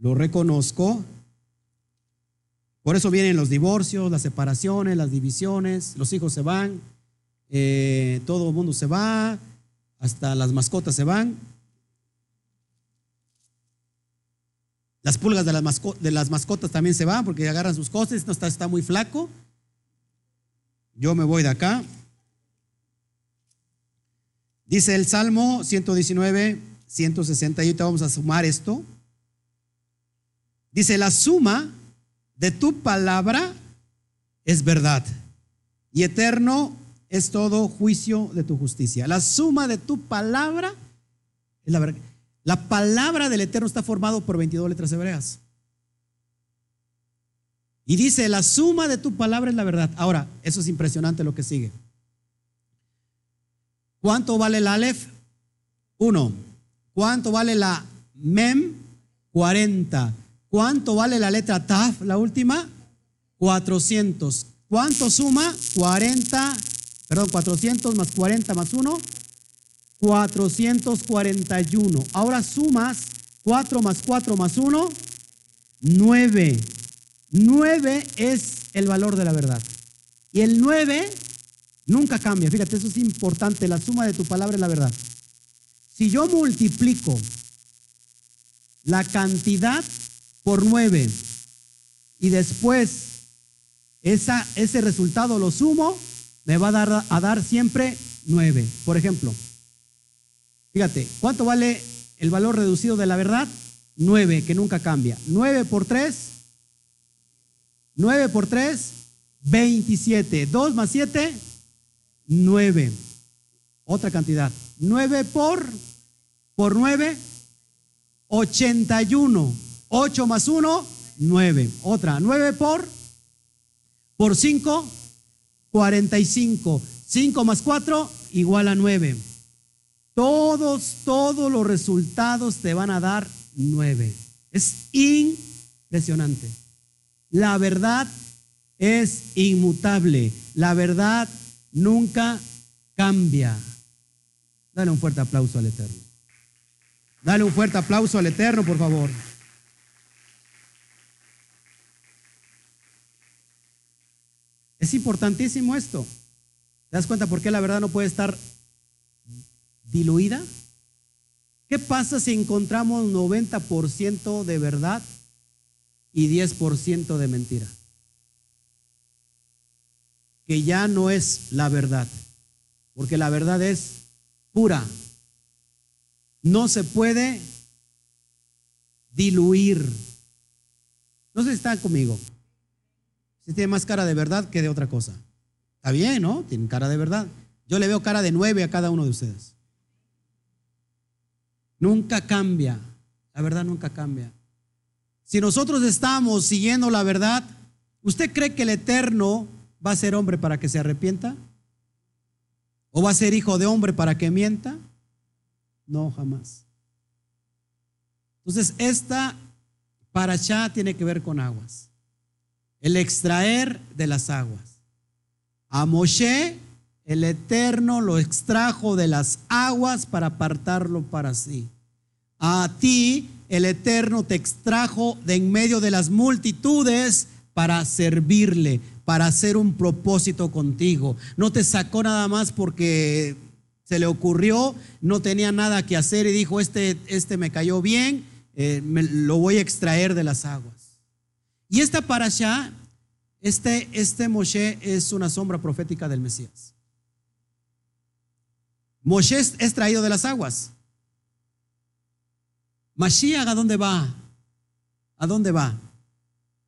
Lo reconozco. Por eso vienen los divorcios, las separaciones, las divisiones, los hijos se van, eh, todo el mundo se va, hasta las mascotas se van. Las pulgas de las, de las mascotas también se van porque agarran sus cosas, no está, muy flaco. Yo me voy de acá. Dice el Salmo 119, 160, y vamos a sumar esto. Dice, la suma de tu palabra es verdad y eterno es todo juicio de tu justicia. La suma de tu palabra es la verdad. La palabra del Eterno está formado por 22 letras hebreas. Y dice, la suma de tu palabra es la verdad. Ahora, eso es impresionante lo que sigue. ¿Cuánto vale el Aleph? Uno. ¿Cuánto vale la Mem? 40. ¿Cuánto vale la letra Taf, la última? 400. ¿Cuánto suma? 40, perdón, 400 más 40 más 1, 441. Ahora sumas 4 más 4 más 1, 9. 9 es el valor de la verdad. Y el 9 nunca cambia. Fíjate, eso es importante. La suma de tu palabra es la verdad. Si yo multiplico la cantidad por 9 y después esa, ese resultado lo sumo, me va a dar, a dar siempre 9. Por ejemplo, fíjate, ¿cuánto vale el valor reducido de la verdad? 9, que nunca cambia. 9 por 3, 9 por 3, 27. 2 más 7, 9. Otra cantidad. 9 por, por 9, 81. 8 más 1, 9. Otra. 9 por, por 5, 45. 5 más 4, igual a 9. Todos, todos los resultados te van a dar 9. Es impresionante. La verdad es inmutable. La verdad nunca cambia. Dale un fuerte aplauso al Eterno. Dale un fuerte aplauso al Eterno, por favor. Es importantísimo esto. ¿Te das cuenta por qué la verdad no puede estar diluida? ¿Qué pasa si encontramos 90% de verdad y 10% de mentira? Que ya no es la verdad, porque la verdad es pura. No se puede diluir. No si están conmigo. Si tiene más cara de verdad que de otra cosa. Está bien, ¿no? Tienen cara de verdad. Yo le veo cara de nueve a cada uno de ustedes. Nunca cambia. La verdad nunca cambia. Si nosotros estamos siguiendo la verdad, ¿usted cree que el Eterno va a ser hombre para que se arrepienta? ¿O va a ser hijo de hombre para que mienta? No, jamás. Entonces, esta para allá tiene que ver con aguas. El extraer de las aguas. A Moshe, el Eterno lo extrajo de las aguas para apartarlo para sí. A ti, el Eterno te extrajo de en medio de las multitudes para servirle, para hacer un propósito contigo. No te sacó nada más porque se le ocurrió, no tenía nada que hacer y dijo, este, este me cayó bien, eh, me, lo voy a extraer de las aguas. Y esta para allá, este, este Moshe es una sombra profética del Mesías. Moshe es traído de las aguas. Mashiach, ¿a dónde va? ¿A dónde va?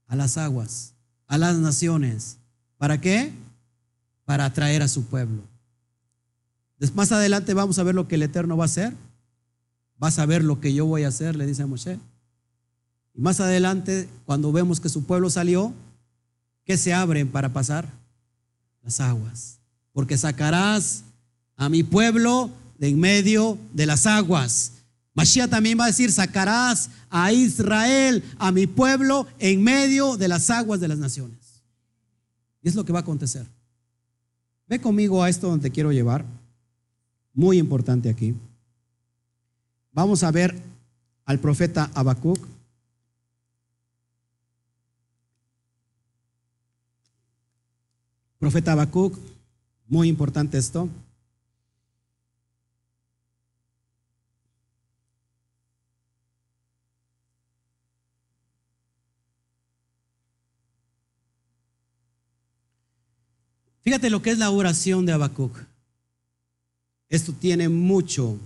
A las aguas, a las naciones. ¿Para qué? Para atraer a su pueblo. Más adelante vamos a ver lo que el Eterno va a hacer. Vas a ver lo que yo voy a hacer, le dice a Moshe. Y más adelante, cuando vemos que su pueblo salió, ¿qué se abren para pasar? Las aguas. Porque sacarás a mi pueblo de en medio de las aguas. Mashiach también va a decir, sacarás a Israel, a mi pueblo, en medio de las aguas de las naciones. Y es lo que va a acontecer. Ve conmigo a esto donde quiero llevar. Muy importante aquí. Vamos a ver al profeta Habacuc. Profeta Habacuc, muy importante esto. Fíjate lo que es la oración de Habacuc. Esto tiene mucho.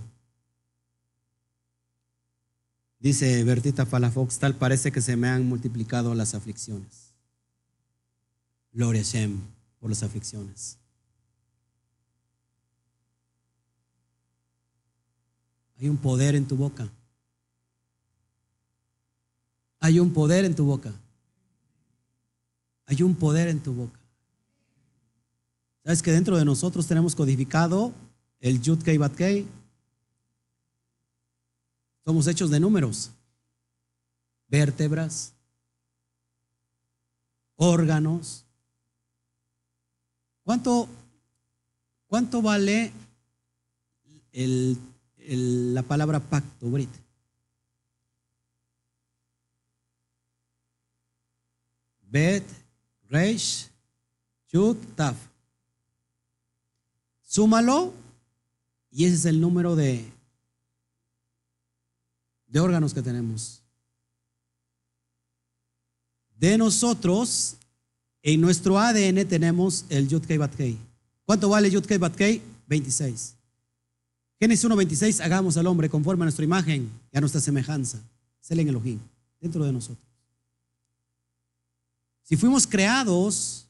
Dice Bertita Falafox, tal parece que se me han multiplicado las aflicciones. Gloria a Shem por las aflicciones. Hay un poder en tu boca. Hay un poder en tu boca. Hay un poder en tu boca. ¿Sabes que dentro de nosotros tenemos codificado el Yud Kei Bat Kei? Somos hechos de números, vértebras, órganos. ¿Cuánto, cuánto vale el, la palabra pacto, Brit? Bet, Reish, Yud, Taf. Súmalo y ese es el número de, de órganos que tenemos. De nosotros, en nuestro ADN tenemos el Yud Kei Bat Kei. ¿Cuánto vale Yud Kei Bat Kei? 26. Génesis 1.26, hagamos al hombre conforme a nuestra imagen y a nuestra semejanza. Es el Elohim, dentro de nosotros. Si fuimos creados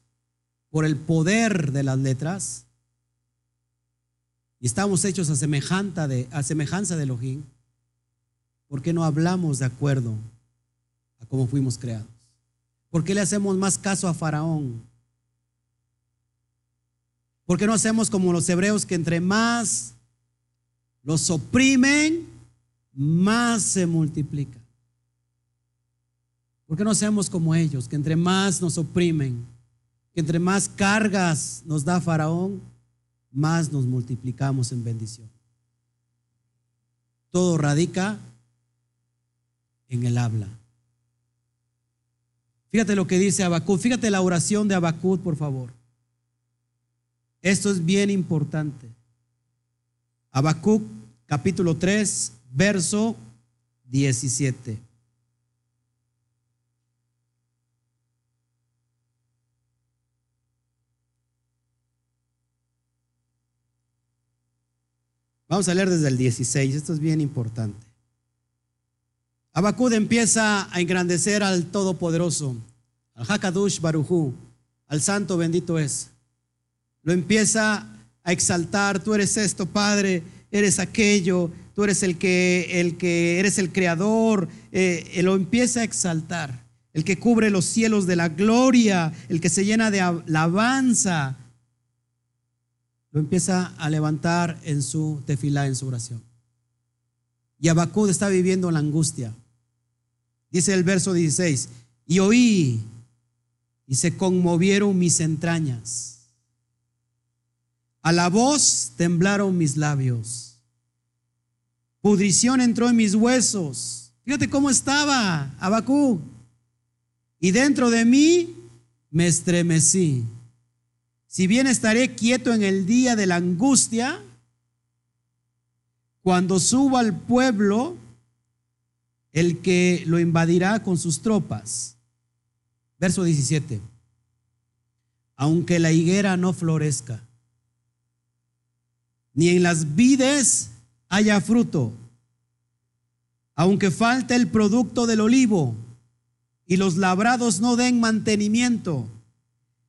por el poder de las letras y estamos hechos a semejanza de, a semejanza ¿por qué no hablamos de acuerdo a cómo fuimos creados? ¿Por qué le hacemos más caso a Faraón? ¿Por qué no hacemos como los hebreos que entre más los oprimen, más se multiplica? ¿Por qué no hacemos como ellos, que entre más nos oprimen, que entre más cargas nos da Faraón, más nos multiplicamos en bendición? Todo radica en el habla. Fíjate lo que dice Abacud, fíjate la oración de Abacud, por favor. Esto es bien importante. Habacuc capítulo 3, verso 17. Vamos a leer desde el 16, esto es bien importante. Abacud empieza a engrandecer al Todopoderoso, al Hakadush Barujú, al Santo bendito es. Lo empieza a exaltar, tú eres esto, Padre, eres aquello, tú eres el que, el que eres el creador, eh, lo empieza a exaltar, el que cubre los cielos de la gloria, el que se llena de alabanza, lo empieza a levantar en su tefilá, en su oración. Y Abacud está viviendo la angustia. Dice el verso 16, y oí y se conmovieron mis entrañas. A la voz temblaron mis labios. Pudrición entró en mis huesos. Fíjate cómo estaba Abacú. Y dentro de mí me estremecí. Si bien estaré quieto en el día de la angustia, cuando suba al pueblo, el que lo invadirá con sus tropas. Verso 17. Aunque la higuera no florezca, ni en las vides haya fruto, aunque falte el producto del olivo, y los labrados no den mantenimiento,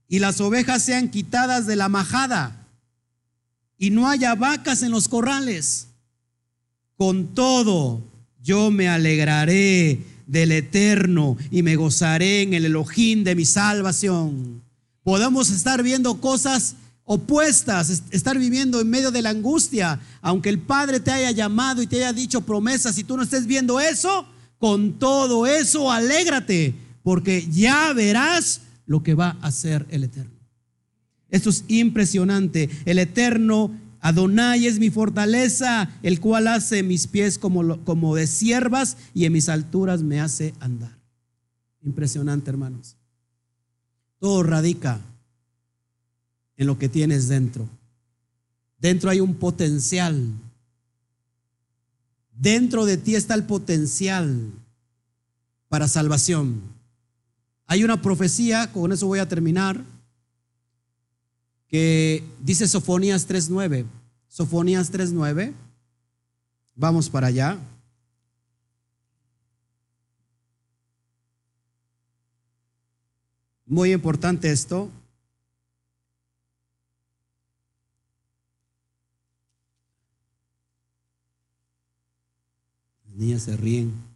y las ovejas sean quitadas de la majada, y no haya vacas en los corrales. Con todo, yo me alegraré del eterno y me gozaré en el Elohim de mi salvación. Podemos estar viendo cosas opuestas, estar viviendo en medio de la angustia, aunque el Padre te haya llamado y te haya dicho promesas y tú no estés viendo eso, con todo eso alégrate, porque ya verás lo que va a hacer el Eterno. Esto es impresionante. El Eterno, Adonai es mi fortaleza, el cual hace mis pies como, como de siervas y en mis alturas me hace andar. Impresionante, hermanos. Todo radica en lo que tienes dentro. Dentro hay un potencial. Dentro de ti está el potencial para salvación. Hay una profecía, con eso voy a terminar, que dice Sofonías 3.9. Sofonías 3.9. Vamos para allá. Muy importante esto. Las niñas se ríen.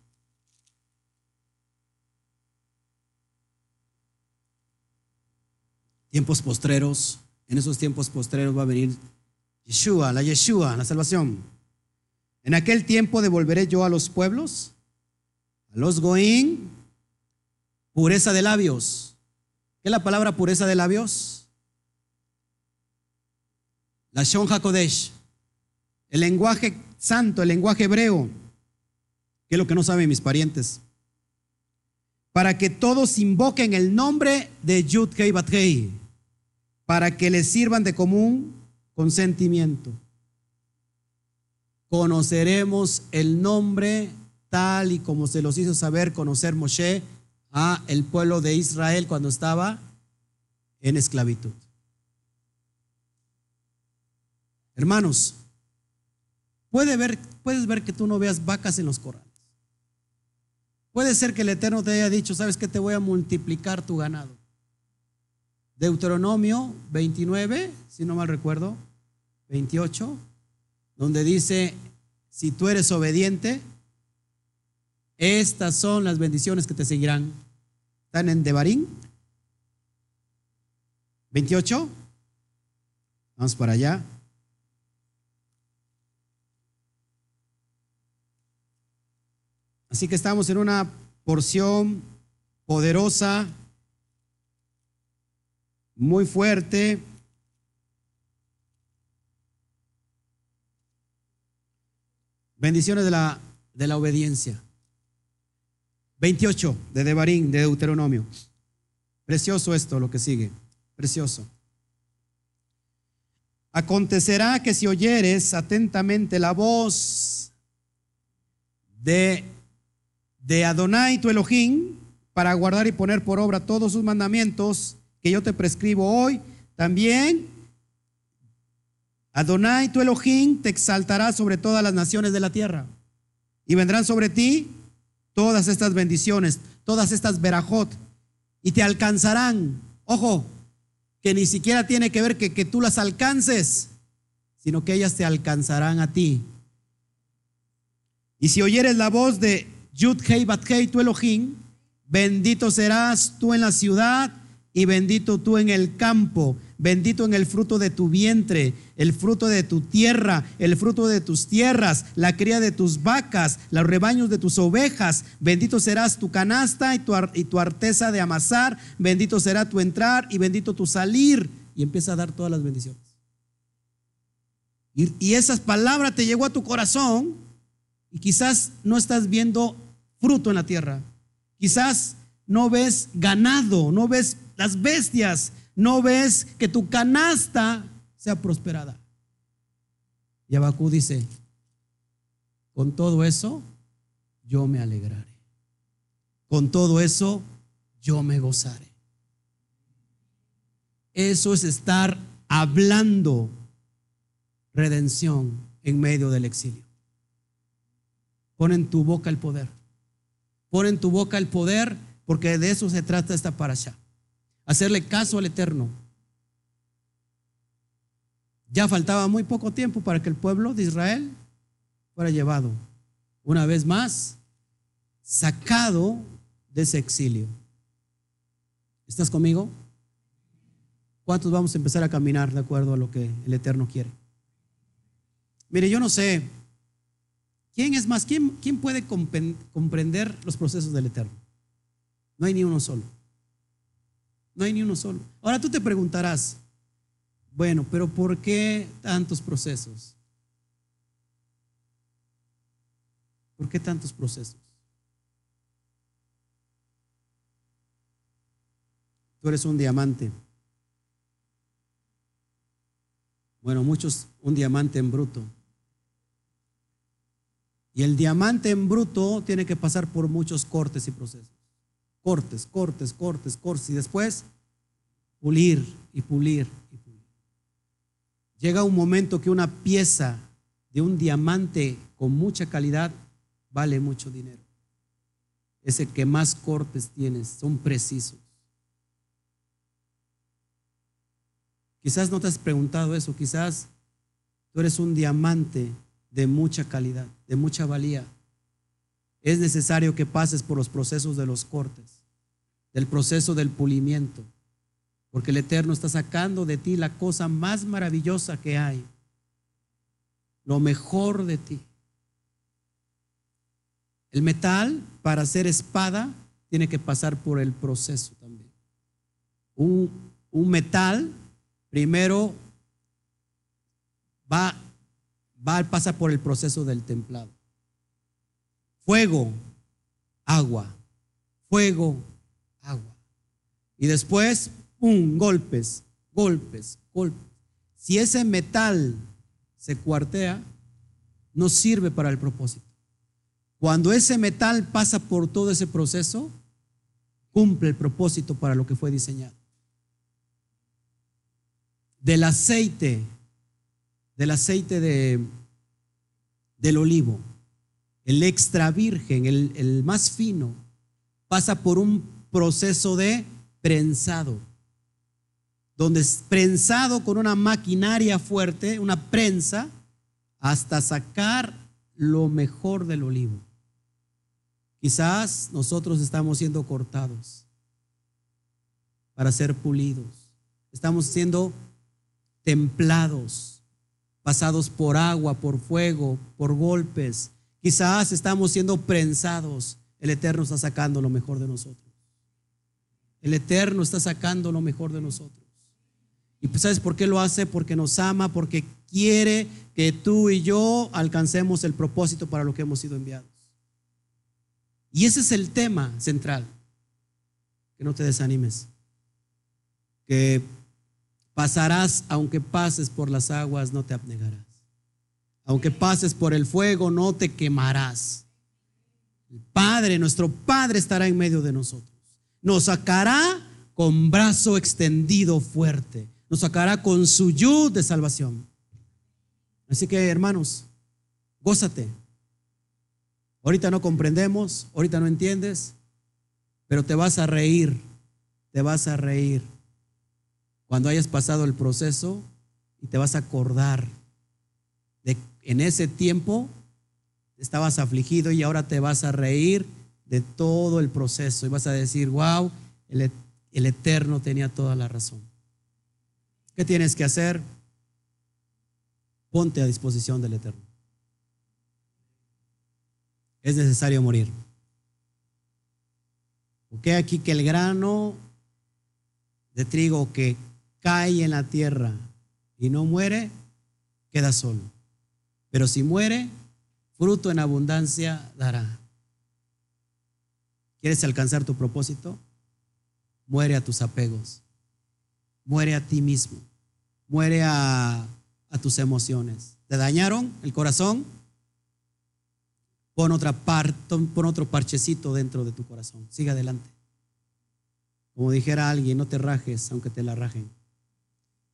Tiempos postreros, en esos tiempos postreros va a venir Yeshua, la Yeshua, la salvación. En aquel tiempo devolveré yo a los pueblos, a los Goín, pureza de labios. ¿Qué es la palabra pureza de labios? La Shon HaKodesh, el lenguaje santo, el lenguaje hebreo, que es lo que no saben mis parientes. Para que todos invoquen el nombre de Yud Bat para que les sirvan de común consentimiento. Conoceremos el nombre tal y como se los hizo saber conocer Moshe a el pueblo de Israel cuando estaba en esclavitud. Hermanos, puedes ver que tú no veas vacas en los corrales. Puede ser que el Eterno te haya dicho, sabes que te voy a multiplicar tu ganado. Deuteronomio 29, si no mal recuerdo, 28, donde dice, si tú eres obediente, estas son las bendiciones que te seguirán. ¿Están en Devarim? 28. Vamos para allá. Así que estamos en una porción poderosa, muy fuerte. Bendiciones de la, de la obediencia. 28 de Devarín, de Deuteronomio. Precioso esto, lo que sigue. Precioso. Acontecerá que si oyeres atentamente la voz de de Adonai tu Elohim para guardar y poner por obra todos sus mandamientos que yo te prescribo hoy, también Adonai tu Elohim te exaltará sobre todas las naciones de la tierra y vendrán sobre ti todas estas bendiciones, todas estas verajot y te alcanzarán. Ojo, que ni siquiera tiene que ver que, que tú las alcances, sino que ellas te alcanzarán a ti. Y si oyeres la voz de Yud Hei Bat Hei tu Elohim, bendito serás tú en la ciudad y bendito tú en el campo, bendito en el fruto de tu vientre, el fruto de tu tierra, el fruto de tus tierras, la cría de tus vacas, los rebaños de tus ovejas, bendito serás tu canasta y tu, y tu arteza de amasar, bendito será tu entrar y bendito tu salir. Y empieza a dar todas las bendiciones. Y, y esas palabras te llegó a tu corazón y quizás no estás viendo fruto en la tierra. Quizás no ves ganado, no ves las bestias, no ves que tu canasta sea prosperada. Y Abacú dice, con todo eso yo me alegraré. Con todo eso yo me gozaré. Eso es estar hablando redención en medio del exilio. Pon en tu boca el poder. Pon en tu boca el poder porque de eso se trata esta parasha. Hacerle caso al Eterno. Ya faltaba muy poco tiempo para que el pueblo de Israel fuera llevado una vez más, sacado de ese exilio. ¿Estás conmigo? ¿Cuántos vamos a empezar a caminar de acuerdo a lo que el Eterno quiere? Mire, yo no sé ¿Quién es más? ¿Quién, quién puede comprender los procesos del Eterno? No hay ni uno solo. No hay ni uno solo. Ahora tú te preguntarás, bueno, pero ¿por qué tantos procesos? ¿Por qué tantos procesos? Tú eres un diamante. Bueno, muchos un diamante en bruto. Y el diamante en bruto tiene que pasar por muchos cortes y procesos. Cortes, cortes, cortes, cortes. Y después pulir y pulir y pulir. Llega un momento que una pieza de un diamante con mucha calidad vale mucho dinero. Ese que más cortes tienes, son precisos. Quizás no te has preguntado eso, quizás tú eres un diamante de mucha calidad, de mucha valía. Es necesario que pases por los procesos de los cortes, del proceso del pulimiento, porque el Eterno está sacando de ti la cosa más maravillosa que hay, lo mejor de ti. El metal, para ser espada, tiene que pasar por el proceso también. Un, metal, primero, va va a pasar por el proceso del templado. Fuego, agua, fuego, agua. Y después, ¡pum!, golpes, golpes, golpes. Si ese metal se cuartea, no sirve para el propósito. Cuando ese metal pasa por todo ese proceso, cumple el propósito para lo que fue diseñado. Del aceite, del aceite de, del olivo, el extra virgen, el, el más fino, pasa por un proceso de prensado, donde es prensado con una maquinaria fuerte, una prensa, hasta sacar lo mejor del olivo. Quizás nosotros estamos siendo cortados para ser pulidos. Estamos siendo templados, pasados por agua, por fuego, por golpes. Quizás estamos siendo prensados. El Eterno está sacando lo mejor de nosotros. El Eterno está sacando lo mejor de nosotros. ¿Y pues, sabes por qué lo hace? Porque nos ama, porque quiere que tú y yo alcancemos el propósito para lo que hemos sido enviados. Y ese es el tema central. Que no te desanimes. Que pasarás, aunque pases por las aguas, no te abnegarás. Aunque pases por el fuego, no te quemarás. El Padre, nuestro Padre estará en medio de nosotros. Nos sacará con brazo extendido fuerte. Nos sacará con su yud de salvación. Así que, hermanos, gózate, Ahorita no comprendemos, ahorita no entiendes, pero te vas a reír, te vas a reír cuando hayas pasado el proceso y te vas a acordar en ese tiempo estabas afligido y ahora te vas a reír de todo el proceso y vas a decir, wow, el, Eterno tenía toda la razón. ¿Qué tienes que hacer? Ponte a disposición del Eterno es necesario morir. Porque aquí que el grano de trigo que cae en la tierra y no muere, queda solo. Pero si muere, fruto en abundancia dará. ¿Quieres alcanzar tu propósito? Muere a tus apegos. Muere a ti mismo. Muere a, tus emociones. ¿Te dañaron el corazón? Pon, otra pon otro parchecito dentro de tu corazón. Sigue adelante. Como dijera alguien, no te rajes aunque te la rajen.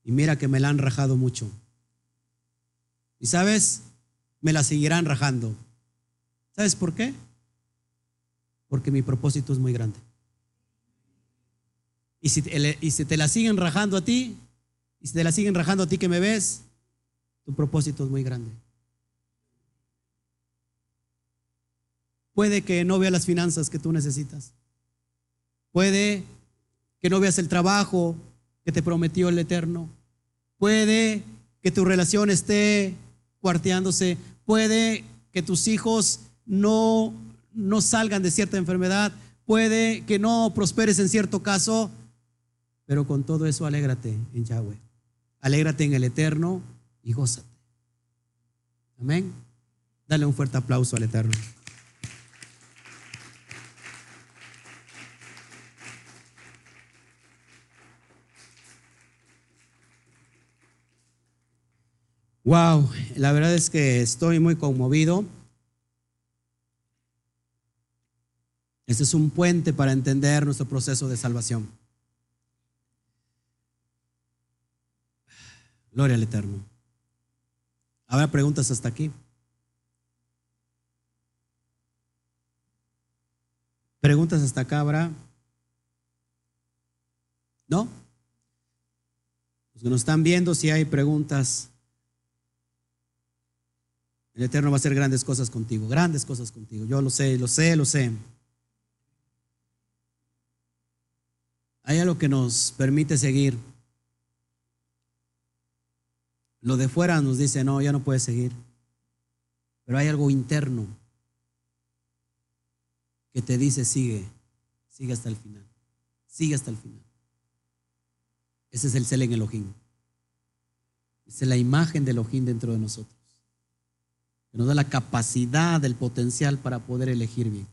Y mira que me la han rajado mucho. Y sabes, me la seguirán rajando. ¿Sabes por qué? Porque mi propósito es muy grande. Y si, te la siguen rajando a ti, y si te la siguen rajando a ti que me ves, tu propósito es muy grande. Puede que no veas las finanzas que tú necesitas. Puede que no veas el trabajo que te prometió el Eterno. Puede que tu relación esté cuarteándose. Puede que tus hijos no, no salgan de cierta enfermedad. Puede que no prosperes en cierto caso. Pero con todo eso, alégrate en Yahweh. Alégrate en el Eterno y gózate. Amén. Dale un fuerte aplauso al Eterno. Wow, la verdad es que estoy muy conmovido. Este es un puente para entender nuestro proceso de salvación. Gloria al Eterno. ¿Habrá preguntas hasta aquí? ¿Preguntas hasta acá habrá? ¿No? Los que nos están viendo, si hay preguntas, el Eterno va a hacer grandes cosas contigo, grandes cosas contigo. Yo lo sé, lo sé, lo sé. Hay algo que nos permite seguir. Lo de fuera nos dice, no, ya no puedes seguir. Pero hay algo interno que te dice, sigue, sigue hasta el final. Sigue hasta el final. Ese es el Selen Elohim. Esa es la imagen de Elohim dentro de nosotros que nos da la capacidad, el potencial para poder elegir bien.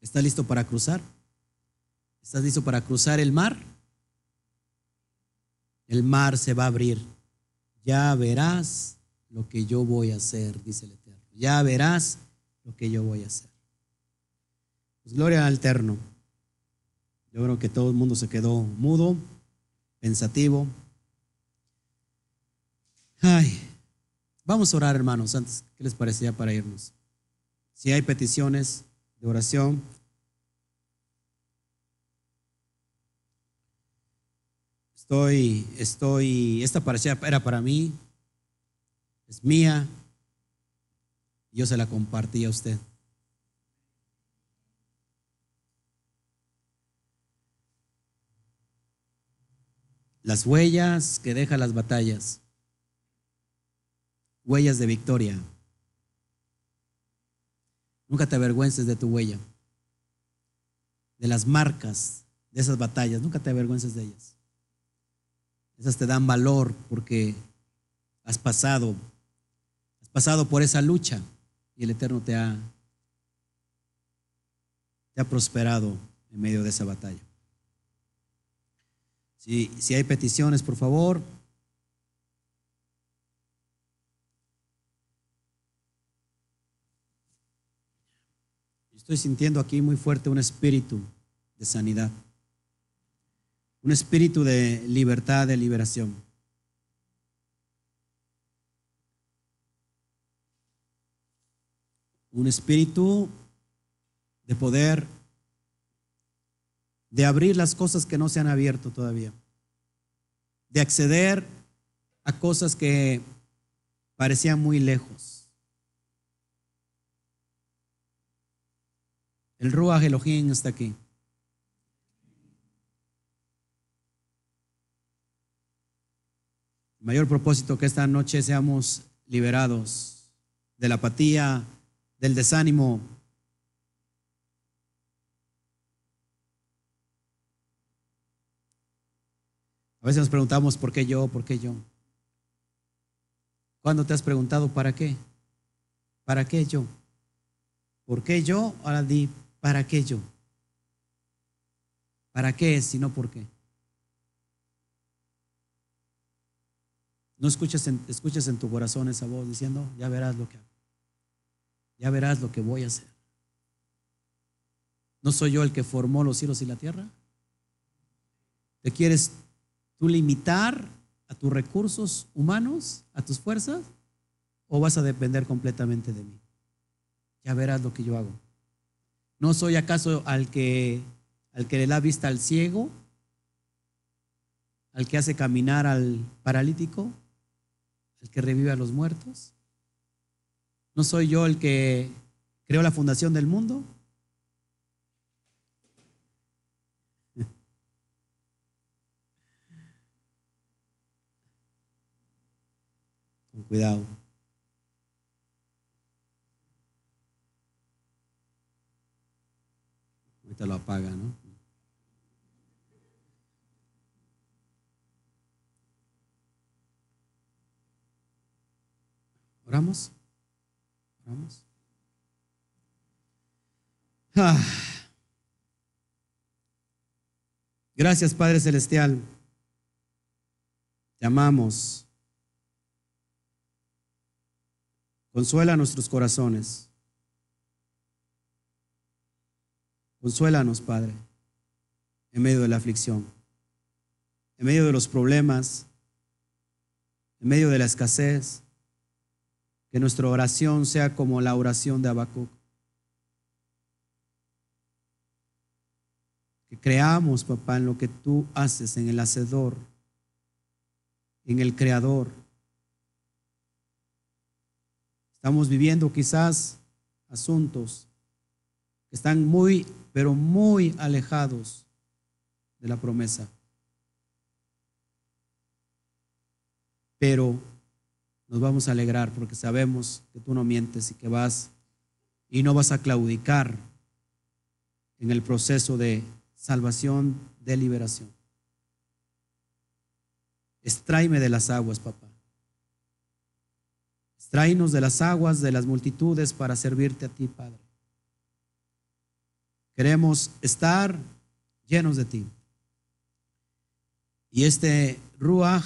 ¿Estás listo para cruzar? ¿Estás listo para cruzar el mar? el mar se va a abrir. Ya verás lo que yo voy a hacer, dice el Eterno. Ya verás lo que yo voy a hacer. Pues gloria al Eterno. Yo creo que todo el mundo se quedó mudo, pensativo. Ay, vamos a orar, hermanos, antes, ¿qué les parecía para irnos? Si hay peticiones de oración, estoy, estoy, esta parecía era para mí, es mía, yo se la compartí a usted. Las huellas que dejan las batallas, huellas de victoria. Nunca te avergüences de tu huella, de las marcas de esas batallas, nunca te avergüences de ellas. Esas te dan valor porque has pasado, has pasado por esa lucha y el Eterno te ha, te ha prosperado en medio de esa batalla. Si, si hay peticiones, por favor, Estoy sintiendo aquí muy fuerte un espíritu de sanidad, un espíritu de libertad, de liberación. Un espíritu de poder, de abrir las cosas que no se han abierto todavía, de acceder a cosas que parecían muy lejos. El Ruach Elohim está aquí. El mayor propósito que esta noche seamos liberados de la apatía, del desánimo. A veces nos preguntamos, ¿por qué yo? ¿Por qué yo? ¿Cuándo te has preguntado, ¿para qué? ¿Para qué yo? ¿Por qué yo? Ahora di, ¿Para qué yo? ¿Para qué es si no por qué? No escuches en, en tu corazón esa voz diciendo, ya verás lo que hago. Ya verás lo que voy a hacer. ¿No soy yo el que formó los cielos y la tierra? ¿Te quieres tú limitar a tus recursos humanos, a tus fuerzas? ¿O vas a depender completamente de mí? Ya verás lo que yo hago. ¿No soy acaso al que, al que le da vista al ciego? ¿Al que hace caminar al paralítico? ¿Al que revive a los muertos? ¿No soy yo el que creó la fundación del mundo? [LAUGHS] Con cuidado. Te lo apaga, ¿no? ¿Oramos? Ah. Gracias, Padre Celestial. Te amamos. Consuela nuestros corazones. Consuélanos, Padre, en medio de la aflicción, en medio de los problemas, en medio de la escasez. Que nuestra oración sea como la oración de Habacuc. Que creamos, papá, en lo que tú haces, en el Hacedor, en el Creador. Estamos viviendo quizás asuntos que están muy pero muy alejados de la promesa. Pero nos vamos a alegrar porque sabemos que tú no mientes y que vas y no vas a claudicar en el proceso de salvación, de liberación. Extráeme de las aguas, papá. Extráenos de las aguas de las multitudes para servirte a ti, Padre. Queremos estar llenos de ti. Y este Ruach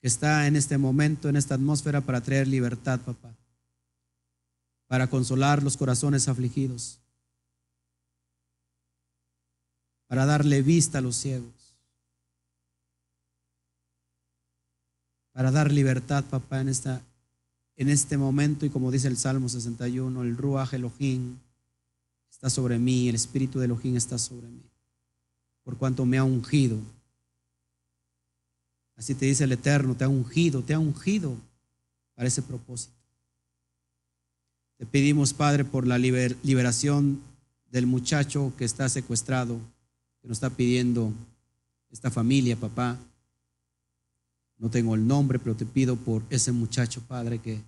que está en este momento, en esta atmósfera, para traer libertad, papá. Para consolar los corazones afligidos. Para darle vista a los ciegos. Para dar libertad, papá, en, esta, en este momento. Y como dice el Salmo 61, el Ruach Elohim está sobre mí, el Espíritu de Elohim está sobre mí. Por cuanto me ha ungido Así te dice el Eterno, te ha ungido, te ha ungido para ese propósito. Te pedimos, Padre, por la liberación del muchacho que está secuestrado, que nos está pidiendo esta familia, papá. No tengo el nombre, pero te pido por ese muchacho, Padre, que,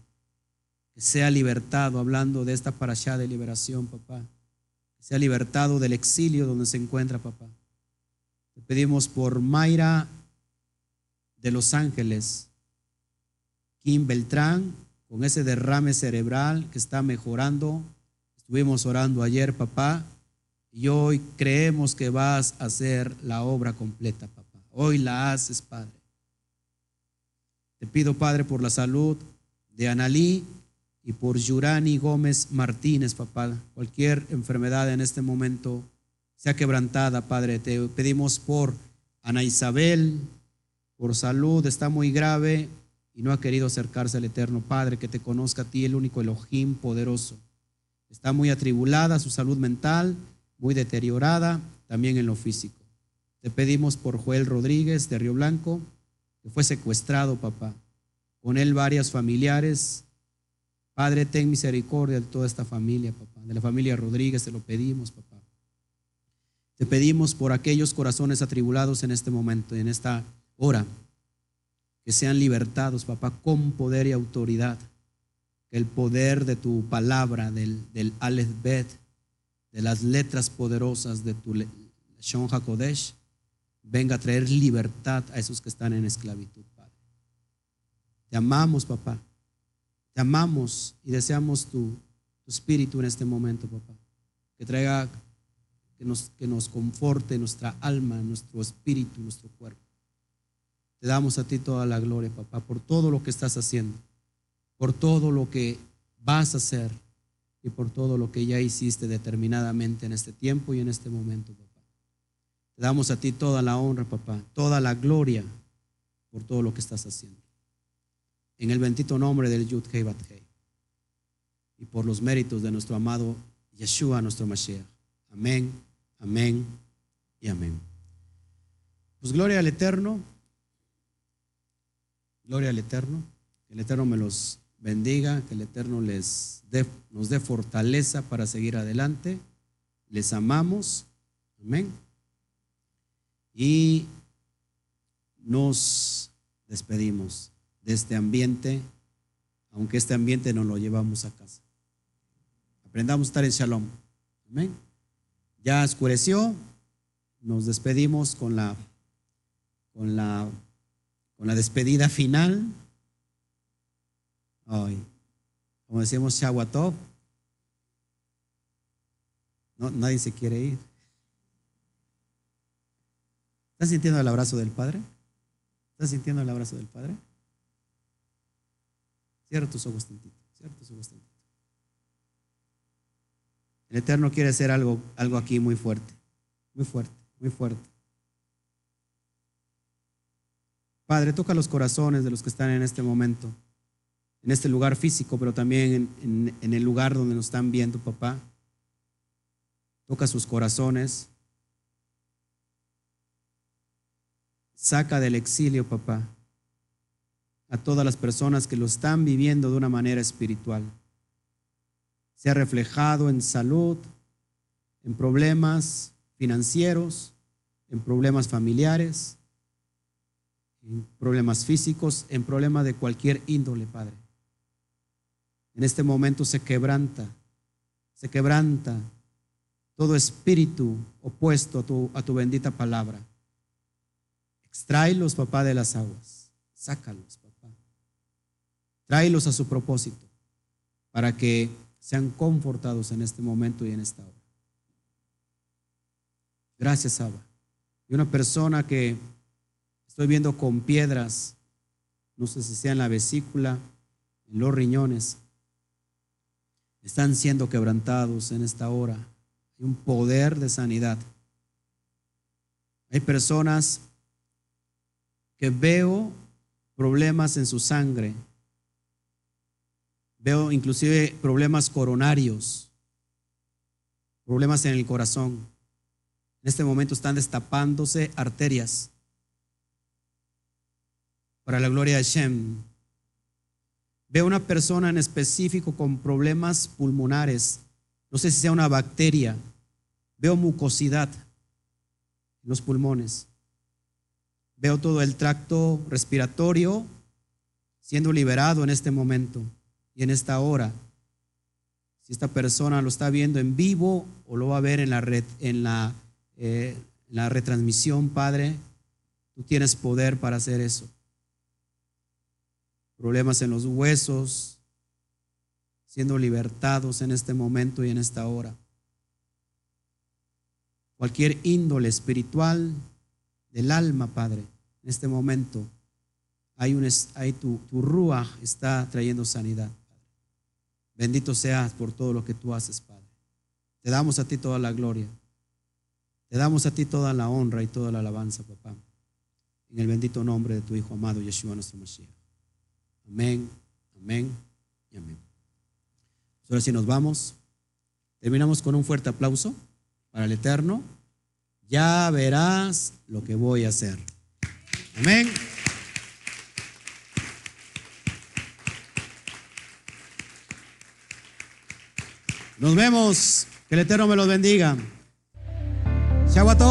que sea libertado, hablando de esta parashá de liberación, papá. Sea libertado del exilio donde se encuentra, papá. Te pedimos por Mayra de Los Ángeles, Kim Beltrán, con ese derrame cerebral que está mejorando. Estuvimos orando ayer, papá, y hoy creemos que vas a hacer la obra completa, papá. Hoy la haces, Padre. Te pido, Padre, por la salud de Analí y por Yurani Gómez Martínez, papá. Cualquier enfermedad en este momento sea quebrantada, Padre. Te pedimos por Ana Isabel, por salud está muy grave y no ha querido acercarse al Eterno Padre, que te conozca a ti, el único Elohim poderoso. Está muy atribulada su salud mental, muy deteriorada, también en lo físico. Te pedimos por Joel Rodríguez de Río Blanco, que fue secuestrado, papá. Con él varios familiares. Padre, ten misericordia de toda esta familia, papá. De la familia Rodríguez te lo pedimos, papá. Te pedimos por aquellos corazones atribulados en este momento, en esta Ora, que sean libertados, papá, con poder y autoridad. Que el poder de tu palabra, del, del Aleph Bet, de las letras poderosas de tu Shon HaKodesh, venga a traer libertad a esos que están en esclavitud, Padre. Te amamos, papá. Te amamos y deseamos tu, tu espíritu en este momento, papá. Que traiga, que nos, que nos conforte nuestra alma, nuestro espíritu, nuestro cuerpo. Te damos a ti toda la gloria, papá, por todo lo que estás haciendo, por todo lo que vas a hacer y por todo lo que ya hiciste determinadamente en este tiempo y en este momento, papá. Te damos a ti toda la honra, papá, toda la gloria por todo lo que estás haciendo. En el bendito nombre del Yud Hei Bat Hei. Y por los méritos de nuestro amado Yeshua, nuestro Mashiach. Amén, amén y amén. Pues gloria al Eterno. Gloria al Eterno. Que el Eterno me los bendiga, que el Eterno les nos dé fortaleza para seguir adelante. Les amamos. Amén. Y nos despedimos de este ambiente, aunque este ambiente no lo llevamos a casa. Aprendamos a estar en shalom. Amén. Ya oscureció, nos despedimos con la, con la con la despedida final. Hoy, como decíamos, Shawatov. No, nadie se quiere ir. ¿Estás sintiendo el abrazo del Padre? ¿Estás sintiendo el abrazo del Padre? Cierra tus ojos tantito, cierra tus ojos tantito. El Eterno quiere hacer algo, algo aquí muy fuerte, muy fuerte, muy fuerte. Padre, toca los corazones de los que están en este momento, en este lugar físico, pero también en, el lugar donde nos están viendo, papá. Toca sus corazones. Saca del exilio, papá, a todas las personas que lo están viviendo de una manera espiritual. Sea reflejado en salud, en problemas financieros, en problemas familiares, en problemas físicos, en problemas de cualquier índole, Padre. En este momento se quebranta, se quebranta todo espíritu opuesto a tu, a tu bendita palabra. Extráelos, papá, de las aguas. Sácalos. Tráelos a su propósito para que sean confortados en este momento y en esta hora. Gracias, Abba. Y una persona que Estoy viendo con piedras, no sé si sea en la vesícula, en los riñones. Están siendo quebrantados en esta hora. Hay un poder de sanidad. Hay personas que veo problemas en su sangre. Veo inclusive problemas coronarios, problemas en el corazón. En este momento están destapándose arterias para la gloria de Shem. Veo una persona en específico con problemas pulmonares. No sé si sea una bacteria. Veo mucosidad en los pulmones. Veo todo el tracto respiratorio siendo liberado en este momento y en esta hora. Si esta persona lo está viendo en vivo o lo va a ver en la, red, en la, eh, la retransmisión, Padre, tú tienes poder para hacer eso. Problemas en los huesos, siendo libertados en este momento y en esta hora cualquier índole espiritual del alma, Padre. En este momento hay, un, hay tu, tu rúa está trayendo sanidad. Bendito seas por todo lo que tú haces, Padre. Te damos a ti toda la gloria. Te damos a ti toda la honra y toda la alabanza, papá. En el bendito nombre de tu Hijo amado, Yeshua nuestro Mashiach. Amén, amén y amén. Ahora sí nos vamos. Terminamos con un fuerte aplauso para el Eterno, ya verás lo que voy a hacer. Amén. Nos vemos. Que el Eterno me los bendiga. Shabbat